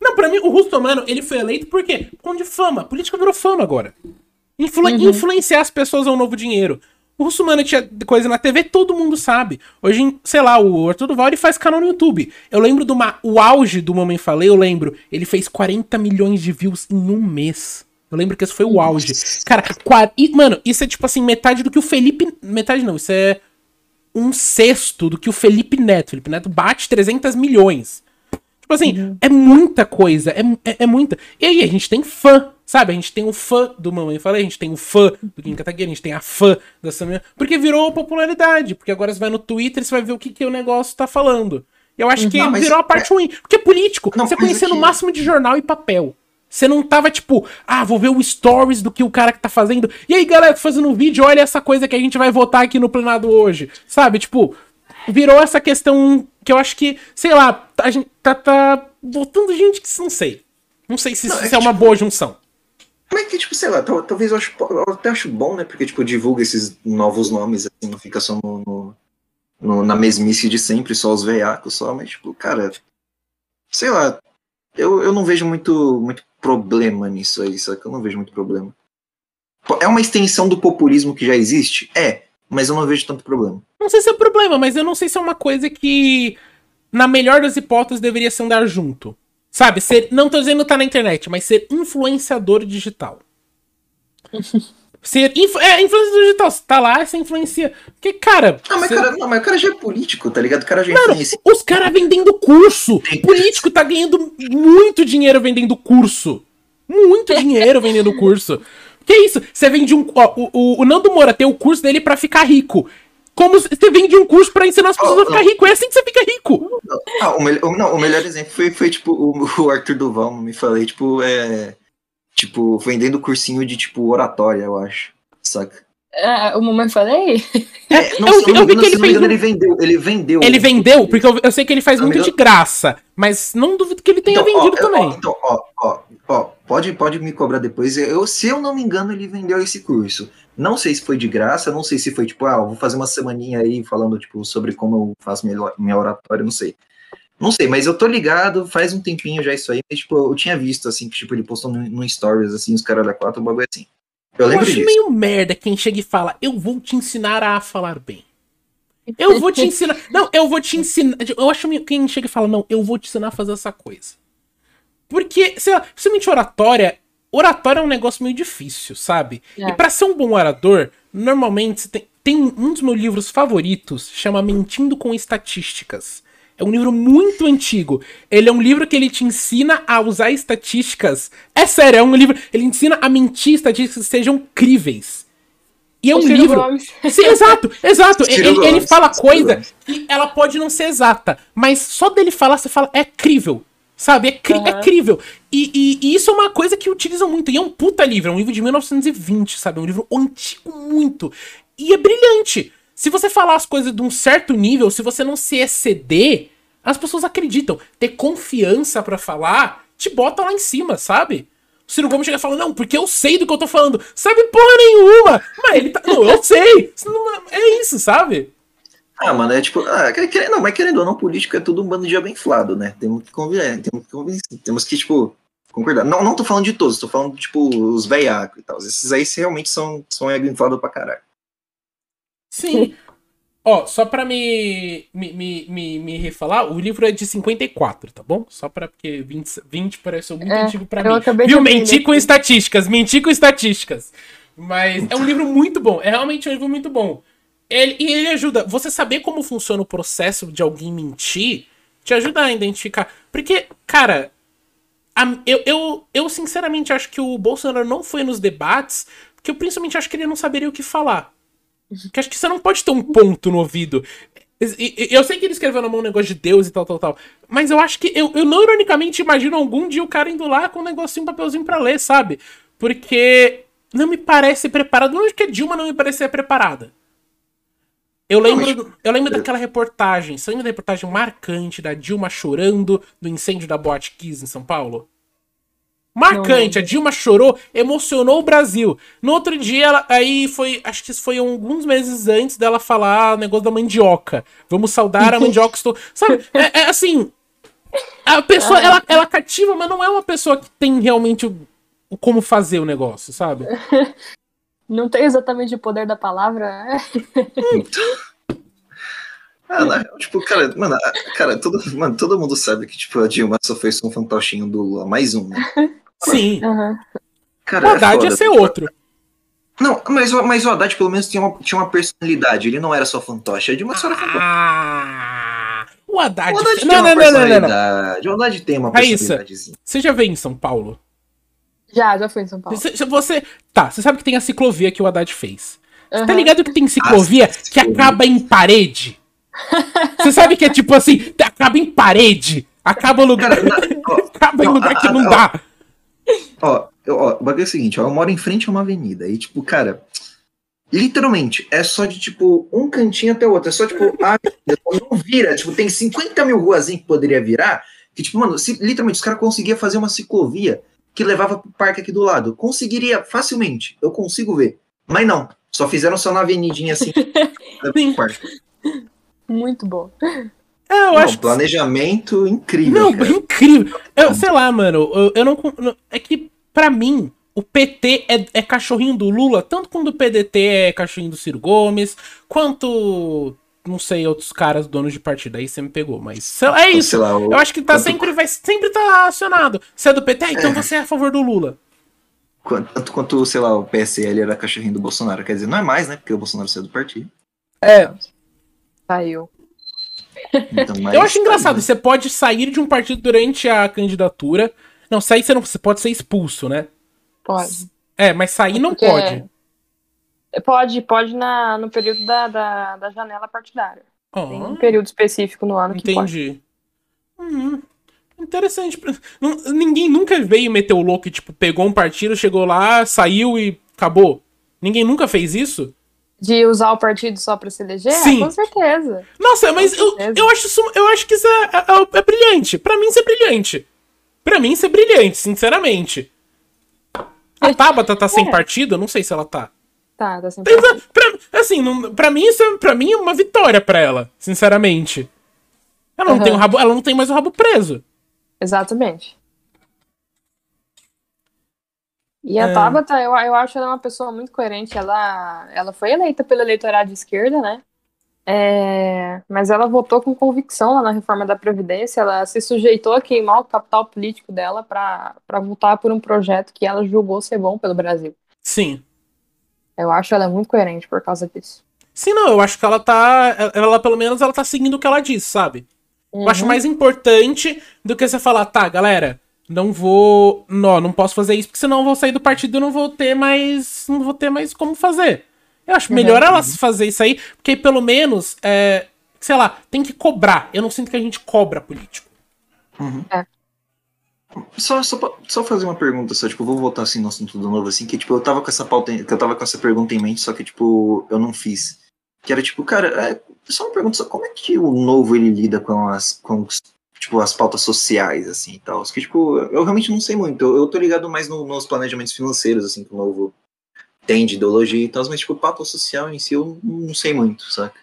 Não, pra mim, o Rustomano, ele foi eleito por quê? Por conta de fama. A política virou fama agora. Influ uhum. Influenciar as pessoas ao novo dinheiro. O Russomano tinha coisa na TV, todo mundo sabe. Hoje, sei lá, o Arthur Duval ele faz canal no YouTube. Eu lembro do o auge do Mamãe Falei, eu lembro. Ele fez 40 milhões de views em um mês. Eu lembro que esse foi o auge. Cara, e, mano, isso é tipo assim, metade do que o Felipe. Metade não, isso é um sexto do que o Felipe Neto. Felipe Neto bate 300 milhões. Tipo assim, uhum. é muita coisa, é, é, é, muita. E aí, a gente tem fã, sabe? A gente tem o fã do Mamãe Falei, a gente tem o fã do Kim Kataguiri, a gente tem a fã da Samia. Porque virou popularidade. Porque agora você vai no Twitter e você vai ver o que, que o negócio tá falando. Eu acho que não, virou a parte é... ruim. Porque é político. Não, você conhecer no máximo de jornal e papel. Você não tava tipo, ah, vou ver o stories do que o cara que tá fazendo. E aí, galera, tô fazendo um vídeo, olha essa coisa que a gente vai votar aqui no plenado hoje. Sabe? Tipo, virou essa questão que eu acho que, sei lá, a gente tá, tá votando gente que não sei. Não sei se, não, é, é uma tipo, boa junção. Como é que, tipo, sei lá, talvez eu, acho, eu até acho bom, né? Porque, tipo, divulga esses novos nomes, assim, não fica só no, no, no na mesmice de sempre, só os veiacos só, mas, tipo, cara, sei lá, eu, eu não vejo muito, muito problema nisso aí, só que eu não vejo muito problema. É uma extensão do populismo que já existe? É, mas eu não vejo tanto problema. Não sei se é problema, mas eu não sei se é uma coisa que, na melhor das hipóteses, deveria se andar junto. Sabe, ser. Não tô dizendo tá na internet, mas ser influenciador digital. Ser influ é, influência digital. Você tá lá, você influencia. Porque, cara. Ah, mas, você... cara, não, mas o cara já é político, tá ligado? O cara já Mano, influencia. Os caras vendendo curso. Político tá ganhando muito dinheiro vendendo curso. Muito dinheiro vendendo curso. Que isso? Você vende um. Ó, o, o, Nando Moura tem o curso dele para ficar rico. Como você vende um curso para ensinar as pessoas oh, a ficar não. rico. É assim que você fica rico. Ah, o, me não, o melhor exemplo foi, foi tipo, o, o Arthur Duval, me falei, tipo, é Tipo, vendendo cursinho de, tipo, oratória, eu acho. Saca? É, o mamãe falei? É, não, eu, vi, eu vi que ele, fez... ele vendeu. Ele vendeu. Ele vendeu, porque eu, eu sei que ele faz muito de graça. Mas não duvido que ele tenha então, vendido ó, também. Ó, então, ó, ó, ó, pode, pode me cobrar depois. Eu, se eu não me engano, ele vendeu esse curso. Não sei se foi de graça, não sei se foi tipo, ah, vou fazer uma semaninha aí falando, tipo, sobre como eu faço minha, minha oratória, não sei. Não sei, mas eu tô ligado, faz um tempinho já isso aí, mas, tipo, eu tinha visto, assim, que, tipo, ele postou no, no Stories, assim, os caras da quatro, um bagulho assim. Eu, eu acho disso. meio merda quem chega e fala, eu vou te ensinar a falar bem. Eu vou te ensinar. Não, eu vou te ensinar. Eu acho quem chega e fala, não, eu vou te ensinar a fazer essa coisa. Porque, sei lá, principalmente oratória, oratória é um negócio meio difícil, sabe? É. E para ser um bom orador, normalmente tem, tem um dos meus livros favoritos, chama Mentindo com Estatísticas. É um livro muito antigo. Ele é um livro que ele te ensina a usar estatísticas. É sério, é um livro. Ele ensina a mentir estatísticas que sejam críveis. E é um Ciro livro. Gomes. Sim, exato, exato. Ele, ele fala Ciro coisa Gomes. que ela pode não ser exata, mas só dele falar, você fala, é crível. Sabe? É, cri é Aham. crível. E, e- e isso é uma coisa que utilizam muito. E é um puta livro, é um livro de 1920, sabe? É um livro antigo muito. E é brilhante. Se você falar as coisas de um certo nível, se você não se exceder, as pessoas acreditam. Ter confiança pra falar, te bota lá em cima, sabe? O Ciro Gomes chega e fala, não, porque eu sei do que eu tô falando. Sabe porra nenhuma! Mas ele tá. Não, eu sei! Não- É isso, sabe? Ah, mano, é tipo, ah, quer- quer- não, mas querendo ou não, político é tudo um bando de diabo inflado, né? Temos que conviver, temos que convencer, temos que, tipo, concordar. Não, não tô falando de todos, tô falando, tipo, os veiacos e tal. Esses aí realmente são, são ego inflado pra caralho. Sim. Ó, só pra me, me, me, me, me refalar, o livro é de 54, tá bom? Só pra porque 20, 20 parece muito É, antigo pra mim. Viu? Menti com estatísticas, menti com estatísticas. Mas é um livro muito bom, é realmente um livro muito bom. Ele, e ele ajuda, você saber como funciona o processo de alguém mentir, te ajuda a identificar. Porque, cara, a- eu, eu, eu sinceramente acho que o Bolsonaro não foi nos debates, porque eu principalmente acho que ele não saberia o que falar. Porque acho que você não pode ter um ponto no ouvido. Eu sei que ele escreveu na mão um negócio de Deus e tal, tal, tal. Mas eu acho que. Eu, eu não ironicamente imagino algum dia o cara indo lá com um negocinho, um papelzinho pra ler, sabe? Porque não me parece preparado. Não é que a Dilma não me parecia preparada. Eu Não, lembro, eu lembro daquela reportagem. Você lembra da reportagem marcante da Dilma chorando do incêndio da Boate Kiss em São Paulo? Marcante, a Dilma chorou, emocionou o Brasil. No outro dia, ela, aí foi, acho que isso foi alguns meses antes dela falar o negócio da mandioca. Vamos saudar a mandioca. Estou... Sabe, é, é assim, a pessoa, ela, ela cativa, mas não é uma pessoa que tem realmente o, o como fazer o negócio, sabe? Não tem exatamente o poder da palavra. né? Ah, na real, tipo, cara, mano, cara, todo, mano, todo mundo sabe que, tipo, a Dilma só fez um fantochinho do Lula, mais um, né? Sim. Aham. Cara, O é Haddad foda, ia ser outro. Não, mas, o- mas o Haddad pelo menos tinha uma, tinha uma personalidade, ele não era só fantoche, a Dilma só era fantoche. Ah, o Haddad. O Haddad tem Não, uma não, não, não, não, não. personalidade, o Haddad tem uma Raíssa. personalidadezinha. Você já veio em São Paulo? Já, já fui em São Paulo. Você, você- tá, você sabe que tem a ciclovia que o Haddad fez. Você tá ligado que tem ciclovia Ah, que acaba em parede? Você sabe que é tipo assim, acaba em parede. Acaba em lugar, Cara, na- ó, acaba em não, lugar que a- não a- dá. Ó, eu- ó, o bagulho é o seguinte, ó, eu moro em frente a uma avenida e, tipo, cara, literalmente, é só de, tipo, um cantinho até o outro. É só, tipo, a avenida não vira. Tipo, tem 50 mil ruas que poderia virar, que, tipo, mano, se- literalmente, os caras conseguiam fazer uma ciclovia que levava pro parque aqui do lado. Conseguiria facilmente. Eu consigo ver. Mas não. Só fizeram só na avenidinha assim. Muito bom. É, eu Não, acho que planejamento incrível. Não, cara. incrível. Eu, sei lá, mano, eu, eu não, É que, pra mim, o PT é, é cachorrinho do Lula, tanto quanto o PDT é cachorrinho do Ciro Gomes, quanto. Não sei, outros caras donos de partido. Aí você me pegou, mas. sei lá, É isso. Sei lá, o- Eu acho que tá quanto- sempre, vai sempre tá acionado. Você é do PT, ah, então você é a favor do Lula. Tanto quanto, sei lá, o PSL era cachorrinho do Bolsonaro. Quer dizer, não é mais, né? Porque o Bolsonaro saiu do partido. É. Saiu. Então, mas- Eu acho engraçado, você pode sair de um partido durante a candidatura. Não, sair você não. Você pode ser expulso, né? Pode. É, mas sair não Porque- pode. Pode, pode na, no período da, da, da janela partidária. Tem Ó. um período específico no ano que pode. Entendi. Hum, interessante. Não- ninguém nunca veio meter o louco e, tipo, pegou um partido, chegou lá, saiu e acabou. Ninguém nunca fez isso? De usar o partido só pra se eleger? Ah, Sim. com certeza. Nossa, mas Com eu, certeza. eu acho isso. Eu acho que isso é, é- é brilhante. Pra mim, isso é brilhante. Pra mim, isso é brilhante, sinceramente. A Tabata tá sem É. partido? Eu não sei se ela tá. Tá, tá sempre. Tem- Pra, assim, não, pra mim, isso é, pra mim é uma vitória pra ela, sinceramente. Ela não, Aham. tem o rabo, ela não tem mais o rabo preso. Exatamente. E a É. Tabata, eu, eu acho ela uma pessoa muito coerente. Ela, ela foi eleita pelo eleitorado de esquerda, né? É, mas ela votou com convicção lá na reforma da Previdência. Ela se sujeitou a queimar o capital político dela para votar por um projeto que ela julgou ser bom pelo Brasil. Sim. Eu acho ela muito coerente por causa disso. Sim, não, eu acho que ela tá. Ela, pelo menos, ela tá seguindo o que ela disse, sabe? Eu acho Uhum. mais importante do que você falar, tá, galera, não vou. Não, não posso fazer isso, porque senão eu vou sair do partido e não vou ter mais. Não vou ter mais como fazer. Eu acho uhum. melhor elas fazer isso aí, porque pelo menos, é, sei lá, tem que cobrar. Eu não sinto que a gente cobra político. Uhum. É. Só, só, só fazer uma pergunta, só, tipo, vou voltar assim no assunto do novo, assim, que tipo, eu tava com essa pauta, que eu tava com essa pergunta em mente, só que, tipo, eu não fiz. Que era tipo, cara, é, só uma pergunta, só como é que o novo ele lida com as, com, tipo, as pautas sociais, assim, e tal? Que, tipo, eu realmente não sei muito, eu, eu tô ligado mais no, nos planejamentos financeiros, assim, que o novo tem de ideologia e tal, mas, tipo, pauta social em si eu não sei muito, saca?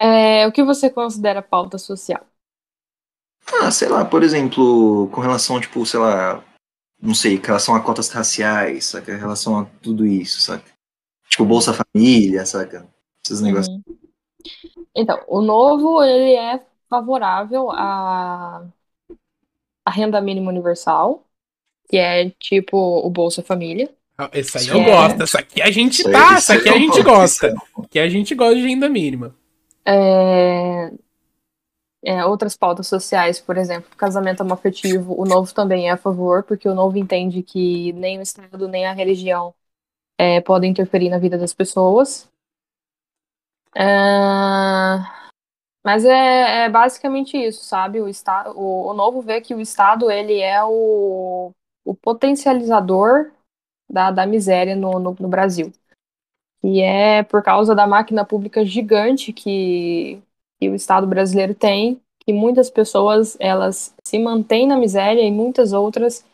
É, o que você considera pauta social? Ah, sei lá, por exemplo, com relação, tipo, sei lá, não sei, com relação a cotas raciais, saca? Em relação a tudo isso, saca? Tipo, Bolsa Família, saca? Esses uhum. negócios. Então, o novo, ele é favorável à, à renda mínima universal, que é tipo o Bolsa Família. Ah, esse aí eu é... gosto, essa aqui a gente tá, essa aqui a gente gosta. Que a gente gosta de renda mínima. É é, outras pautas sociais, por exemplo, casamento homoafetivo, o Novo também é a favor, porque o Novo entende que nem o Estado nem a religião é, podem interferir na vida das pessoas. É, mas é, é, basicamente isso, sabe? O, estado, o, o, Novo vê que o Estado ele é o, o potencializador da, da miséria no, no, no Brasil. E é por causa da máquina pública gigante que que o Estado brasileiro tem, que muitas pessoas elas se mantêm na miséria e muitas outras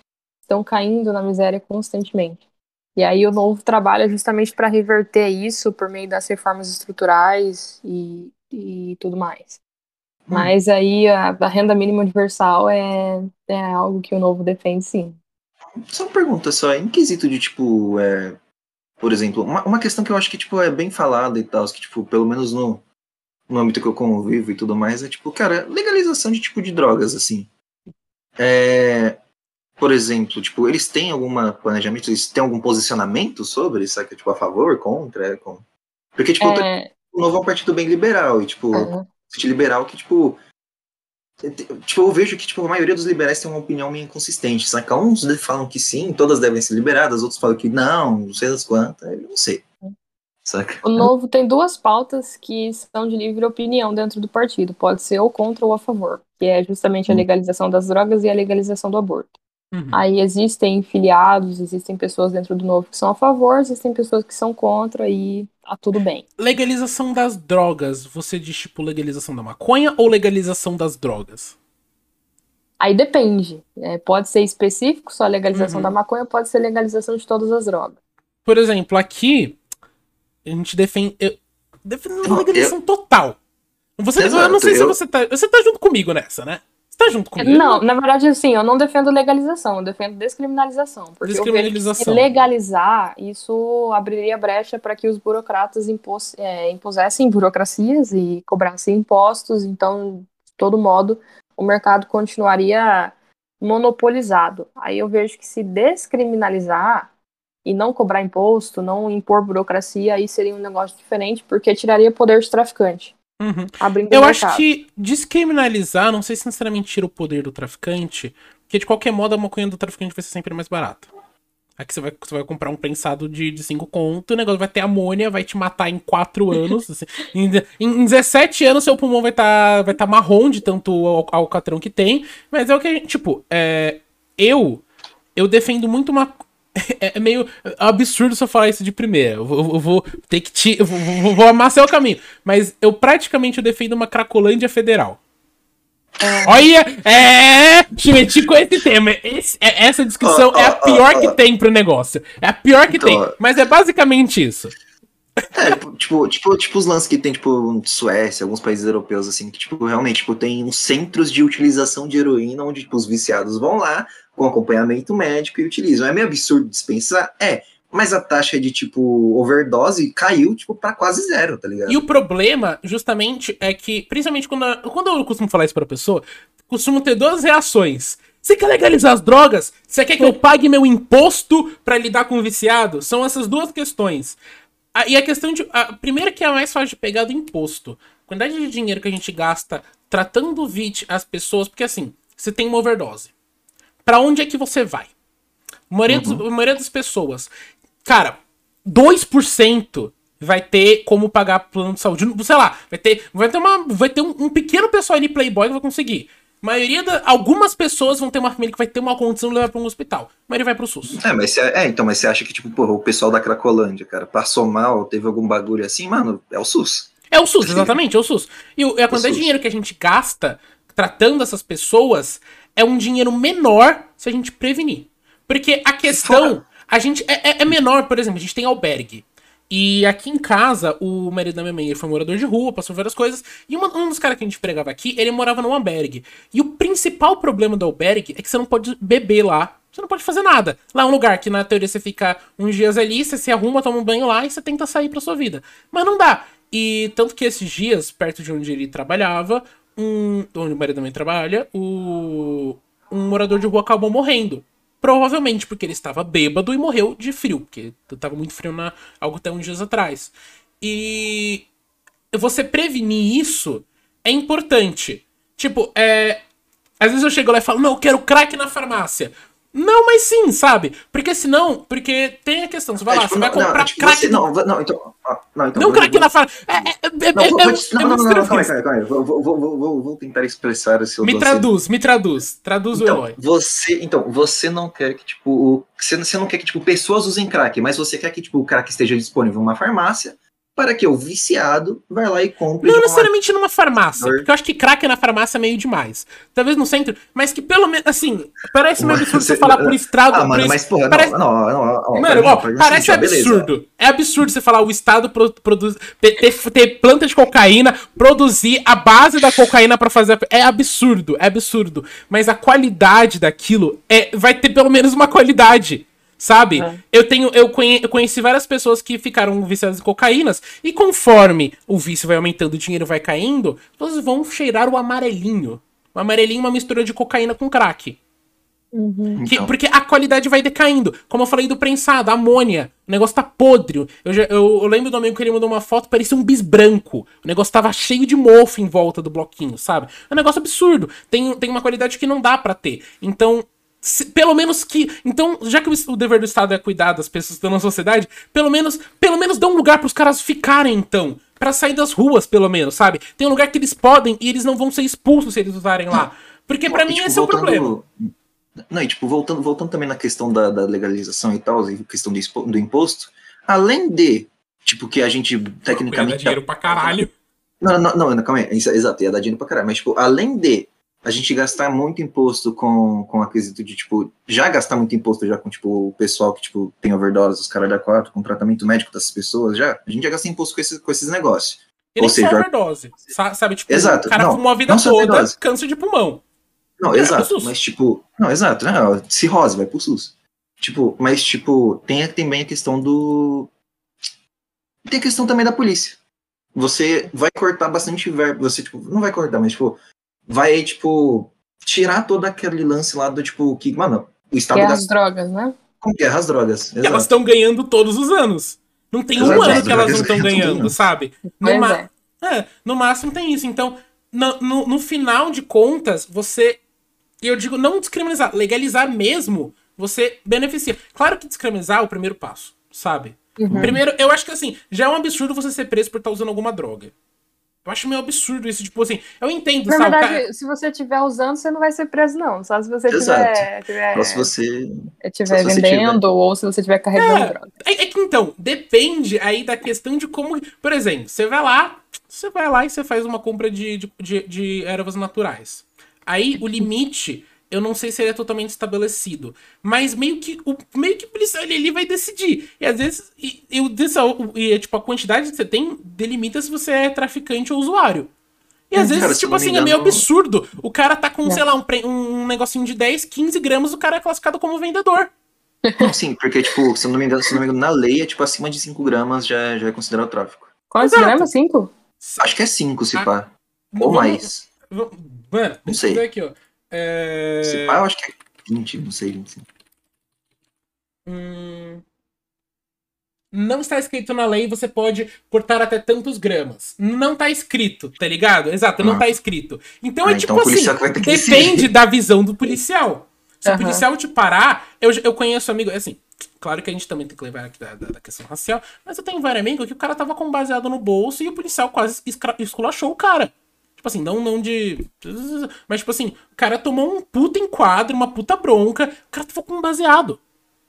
estão caindo na miséria constantemente. E aí o novo trabalho é justamente para reverter isso por meio das reformas estruturais e, e tudo mais. Hum. Mas aí a, a, renda mínima universal é, é algo que o novo defende sim. Só uma pergunta só, em quesito de tipo, é, por exemplo, uma, uma questão que eu acho que tipo, é bem falada e tal, que tipo, pelo menos no, no âmbito que eu convivo e tudo mais, é tipo, cara, legalização de tipo de drogas, assim. É, por exemplo, tipo, eles têm algum planejamento, eles têm algum posicionamento sobre, sabe? Tipo, a favor, contra, é, com... Porque, tipo, é... o novo é um partido bem liberal, e, tipo, uhum. liberal que, tipo, Tipo, eu vejo que tipo, a maioria dos liberais tem uma opinião meio inconsistente, saca? Uns falam que sim, todas devem ser liberadas, outros falam que não, não sei das quantas, eu não sei. Saca? O Novo tem duas pautas que são de livre opinião dentro do partido. Pode ser ou contra ou a favor. Que é justamente a hum. legalização das drogas e a legalização do aborto. Uhum. Aí existem filiados, existem pessoas dentro do Novo que são a favor, existem pessoas que são contra e tá tudo bem. Legalização das drogas, você diz tipo legalização da maconha ou legalização das drogas? Aí depende. É, pode ser específico, só a legalização uhum. da maconha, pode ser legalização de todas as drogas. Por exemplo, aqui a gente defende. Eu, defende uma legalização eu... total. Você, Exato, eu não sei eu... se você tá. Você tá junto comigo nessa, né? Tá junto comigo? Não, na verdade, assim, eu não defendo legalização, eu defendo descriminalização. Porque descriminalização. legalizar, isso abriria brecha para que os burocratas impos, é, impusessem burocracias e cobrassem impostos, então, de todo modo, o mercado continuaria monopolizado. Aí eu vejo que se descriminalizar, e não cobrar imposto, não impor burocracia, aí seria um negócio diferente, porque tiraria poder de traficante. Uhum. Eu acho que descriminalizar, não sei se necessariamente tira o poder do traficante, porque de qualquer modo a maconha do traficante vai ser sempre mais barata. Aqui você vai, você vai comprar um prensado de 5 conto, o negócio vai ter amônia, vai te matar em 4 anos. assim, em, em 17 anos seu pulmão vai estar tá, vai tá marrom de tanto alcatrão que tem. Mas é o que a gente, tipo, é, eu, eu defendo muito uma, é, é meio absurdo se eu falar isso de primeira. Eu vou, eu vou ter que te. Eu vou, vou, vou amassar o caminho. Mas eu praticamente eu defendo uma Cracolândia federal. É. Olha, é. Te meti com esse tema. Esse, é, essa descrição é a pior que tem pro negócio. É a pior que então, tem. Mas é basicamente isso. É, tipo, tipo, tipo os lances que tem, tipo, Suécia, alguns países europeus, assim, que, tipo, realmente, tipo, tem uns centros de utilização de heroína onde, tipo, os viciados vão lá, com acompanhamento médico e utilizam. É meio absurdo dispensar? É. Mas a taxa de, tipo, overdose caiu, tipo, pra quase zero, tá ligado? E o problema, justamente, é que, principalmente quando, quando eu costumo falar isso pra pessoa, costumo ter duas reações. Você quer legalizar as drogas? Você quer que eu pague meu imposto para lidar com o viciado? São essas duas questões. E a questão de. A primeira que é a mais fácil de pegar do imposto. A quantidade de dinheiro que a gente gasta tratando VIT as pessoas, porque assim, você tem uma overdose para onde é que você vai? A maioria, uhum. dos, a maioria das pessoas. Cara, 2% vai ter como pagar plano de saúde. Sei lá, vai ter, vai ter, uma, vai ter um, um pequeno pessoal ali, playboy, que vai conseguir. Maioria da, algumas pessoas vão ter uma família que vai ter uma condição de levar para um hospital. Mas ele vai pro SUS. É, mas é, então, mas você acha que, tipo, porra, o pessoal da Cracolândia, cara, passou mal, teve algum bagulho assim, mano, é o SUS. É o SUS, exatamente, é o SUS. E a quantidade de dinheiro que a gente gasta tratando essas pessoas é um dinheiro menor se a gente prevenir. Porque a questão, a gente é, é, é menor, por exemplo, a gente tem albergue. E aqui em casa, o marido da minha mãe foi morador de rua, passou várias coisas. E uma, um dos caras que a gente pregava aqui, ele morava num albergue. E o principal problema do albergue é que você não pode beber lá. Você não pode fazer nada. Lá é um lugar que, na teoria, você fica uns dias ali, você se arruma, toma um banho lá e você tenta sair pra sua vida. Mas não dá. E tanto que esses dias, perto de onde ele trabalhava, um, onde o marido da mãe trabalha, o, um morador de rua acabou morrendo. Provavelmente porque ele estava bêbado e morreu de frio, porque estava muito frio na algo até uns dias atrás. E você prevenir isso é importante. Tipo, é, às vezes eu chego lá e falo, não, eu quero crack na farmácia. Não, mas sim, sabe? Porque senão, porque tem a questão, você vai é, lá, tipo, você vai comprar não, tipo, crack. Você, não, não, então. Não, então, não crack na farmácia. É, é, é, não, é, vou, é, não, não, não, calma aí, calma aí. Vou, vou, vou, vou, tentar expressar esse Me traduz, me traduz. Traduz então, o herói. Você, então, você não quer que, tipo, você, você não quer que, tipo, pessoas usem crack, mas você quer que, tipo, o crack esteja disponível numa farmácia para que o viciado vá lá e compre. Não necessariamente uma... numa farmácia, porque eu acho que crack na farmácia é meio demais. Talvez no centro, mas que pelo menos, assim, parece meio absurdo você falar por estrado. Ah, mano, mas porra, parece... não, não, não, não, Mano, ó, parece absurdo. É absurdo você falar o Estado produz, ter, ter planta de cocaína, produzir a base da cocaína para fazer. É absurdo, é absurdo. Mas a qualidade daquilo é, vai ter pelo menos uma qualidade. Sabe? É. Eu tenho. Eu, conhe, eu conheci várias pessoas que ficaram viciadas em cocaínas. E conforme o vício vai aumentando, o dinheiro vai caindo, elas vão cheirar o amarelinho. O amarelinho é uma mistura de cocaína com crack. Uhum. Que, então. Porque a qualidade vai decaindo. Como eu falei do prensado, amônia. O negócio tá podre. Eu, já, eu, eu, lembro do amigo que ele mandou uma foto, parecia um bis branco. O negócio tava cheio de mofo em volta do bloquinho, sabe? É um negócio absurdo. Tem, tem uma qualidade que não dá para ter. Então, se, pelo menos que. Então, já que o, o, dever do Estado é cuidar das pessoas da nossa sociedade, pelo menos, pelo menos dá um lugar pros caras ficarem, então. para sair das ruas, pelo menos, sabe? Tem um lugar que eles podem e eles não vão ser expulsos se eles usarem lá. Porque para mim tipo, esse é o problema. Não, e tipo, voltando, voltando também na questão da, da legalização e tal, e questão do, do imposto, além de, tipo, que a gente tecnicamente. Ia dar dinheiro pra caralho. Não, não, não, não calma aí. Exato, ia dar dinheiro pra caralho. Mas, tipo, além de a gente gastar muito imposto com, com aquisito de, tipo, já gastar muito imposto já com, tipo, o pessoal que, tipo, tem overdose, os caras da quatro, com tratamento médico dessas pessoas, já, a gente já gasta imposto com, esse, com esses negócios. E Ou seja, overdose, sabe? Tipo, exato, o cara não, fumou a vida toda, câncer de pulmão. Não, é, exato, mas, tipo, não, exato, né, cirrose, vai pro SUS. Tipo, mas, tipo, tem também a questão do... Tem a questão também da polícia. Você vai cortar bastante verbo, você, tipo, não vai cortar, mas, tipo, vai, tipo, tirar todo aquele lance lá do, tipo, que, mano, o Estado... Guerra às drogas, né? Com guerra às drogas, exato. Elas estão ganhando todos os anos. Não tem exato, um ano que elas não estão ganhando, sabe? No, ma... é. é, no máximo tem isso. Então, no, no, no final de contas, você... Eu digo, não descriminalizar, legalizar mesmo, você beneficia. Claro que descriminalizar é o primeiro passo, sabe? Uhum. Primeiro, eu acho que assim, já é um absurdo você ser preso por estar usando alguma droga. Eu acho meio absurdo isso, tipo assim, eu entendo, Na sabe? verdade, cara... se você estiver usando, você não vai ser preso, não. Só se você estiver. Só se você. Estiver vendendo tiver... ou se você estiver carregando é, droga. É, é, que então, depende aí da questão de como. Por exemplo, você vai lá, você vai lá e você faz uma compra de, de, de, de ervas naturais. Aí o limite eu não sei se ele é totalmente estabelecido. Mas meio que o meio que o policial ele, vai decidir. E às vezes, e, eu, e, tipo, a quantidade que você tem delimita se você é traficante ou usuário. E às vezes, cara, tipo assim, engano... é meio absurdo. O cara tá com, é. sei lá, um, um negocinho de 10, 15 gramas, o cara é classificado como vendedor. Sim, porque, tipo, se eu não me engano, se não me engano na lei é tipo acima de 5 gramas já, já é considerado tráfico. Quantos gramas? 5? Acho que é 5, se ah, pá. Ou mais. Mano, não sei. Aqui, ó. É... Esse pai eu acho que é 20, não sei, 25. Hum... Não está escrito na lei, você pode portar até tantos gramas. Não está escrito, tá ligado? Exato, não está ah. escrito. Então ah, é tipo então assim, depende da visão do policial. Se uhum. o policial te parar, eu, eu conheço amigo, assim, Claro que a gente também tem que levar aqui da, da, da questão racial, mas eu tenho vários amigos que o cara tava com baseado no bolso e o policial quase esculachou o cara. Tipo assim, não, não de. Mas, tipo assim, o cara tomou um puta enquadro, uma puta bronca, o cara tava com um baseado.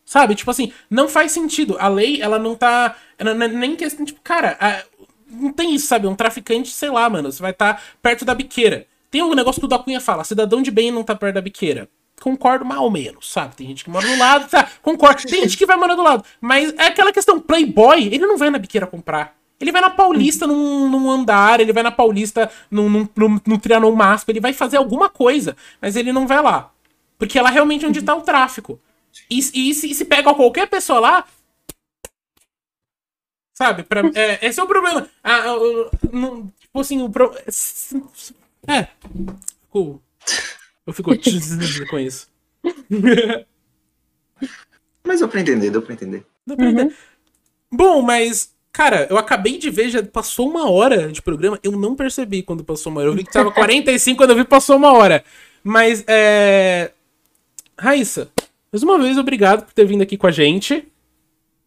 Sabe? Tipo assim, não faz sentido. A lei, ela não tá. Ela não é nem questão, tipo, cara, a, não tem isso, sabe? Um traficante, sei lá, mano, você vai estar tá perto da biqueira. Tem um negócio que o da Cunha fala: cidadão de bem não tá perto da biqueira. Concordo mal ou menos, sabe? Tem gente que mora do lado, tá? Concordo. Tem gente que vai morar do lado. Mas é aquela questão: Playboy, ele não vai na biqueira comprar. Ele vai na Paulista num, num andar, ele vai na Paulista num, num, num, no Trianon Masp, ele vai fazer alguma coisa, mas ele não vai lá. Porque é lá realmente onde tá o tráfico. E, e se, se pega qualquer pessoa lá. Sabe? Pra, é, esse é o problema. Ah, eu, não, tipo assim, o pro... É. Ficou. Eu fico com isso. Mas deu pra entender, deu pra entender. Deu pra entender. Uhum. Bom, mas. Cara, eu acabei de ver, já passou uma hora de programa. Eu não percebi quando passou uma hora. Eu vi que tava 45, quando eu vi passou uma hora. Mas, é. Raíssa, mais uma vez, obrigado por ter vindo aqui com a gente.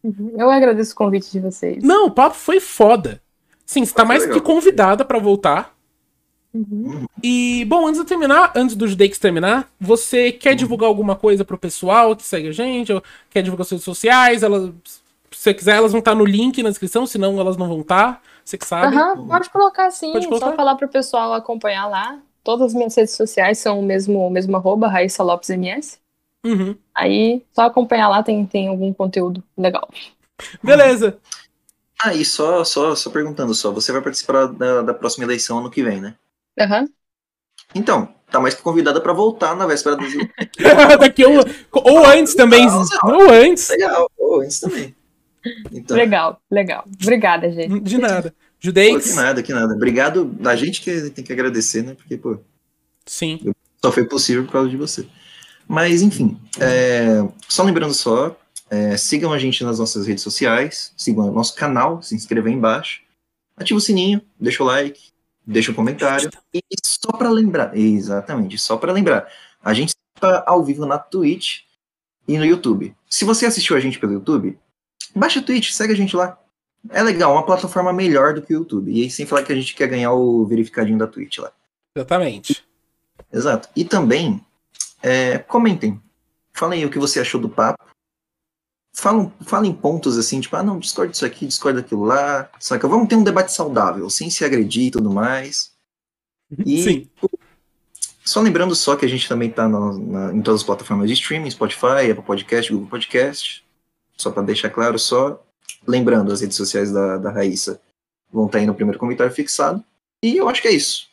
Uhum. Eu agradeço o convite de vocês. Não, o papo foi foda. Sim, você tá mais que convidada para voltar. Uhum. E, bom, antes de terminar, antes do Judex terminar, você quer uhum. divulgar alguma coisa pro pessoal que segue a gente? Ou quer divulgar suas redes sociais? Elas, você quiser, elas vão estar tá no link na descrição, senão elas não vão estar. Tá. Você que sabe. Uhum, pode colocar sim, pode colocar? só falar pro pessoal acompanhar lá. Todas as minhas redes sociais são o mesmo, o mesmo arroba, Raíssa Lopes MS. Uhum. Aí, só acompanhar lá, tem, tem algum conteúdo legal. Beleza. Ah, e só, só, só perguntando só, você vai participar da, da próxima eleição ano que vem, né? Aham. Uhum. Então, tá mais que convidada para voltar na véspera do Daqui ou, ou antes também. ou antes. Legal, ou antes também. Então. Legal, legal. Obrigada, gente. De nada. Judeix. Pô, que nada, que nada. Obrigado. A gente que tem que agradecer, né? Porque, pô. Sim. Só foi possível por causa de você. Mas, enfim, é, só lembrando só, é, sigam a gente nas nossas redes sociais, sigam o nosso canal, se inscrevam embaixo, ativa o sininho, deixa o like, deixa o comentário. E só para lembrar, exatamente, só para lembrar, a gente está ao vivo na Twitch e no YouTube. Se você assistiu a gente pelo YouTube, baixa a Twitch, segue a gente lá. É legal, uma plataforma melhor do que o YouTube. E aí, sem falar que a gente quer ganhar o verificadinho da Twitch lá. Exatamente. Exato. E também, é, comentem. Falem o que você achou do papo. Falam, falem pontos assim, tipo, ah, não, discorda disso aqui, discorda daquilo lá. Saca? Vamos ter um debate saudável, sem se agredir e tudo mais. E Sim. só lembrando só que a gente também tá na, em todas as plataformas de streaming, Spotify, Apple Podcast, Google Podcast. Só para deixar claro, só lembrando as redes sociais da, da Raíssa vão estar tá aí no primeiro comentário fixado. E eu acho que é isso.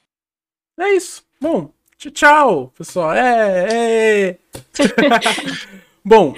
É isso. Bom, Tchau, pessoal. É, é. Bom,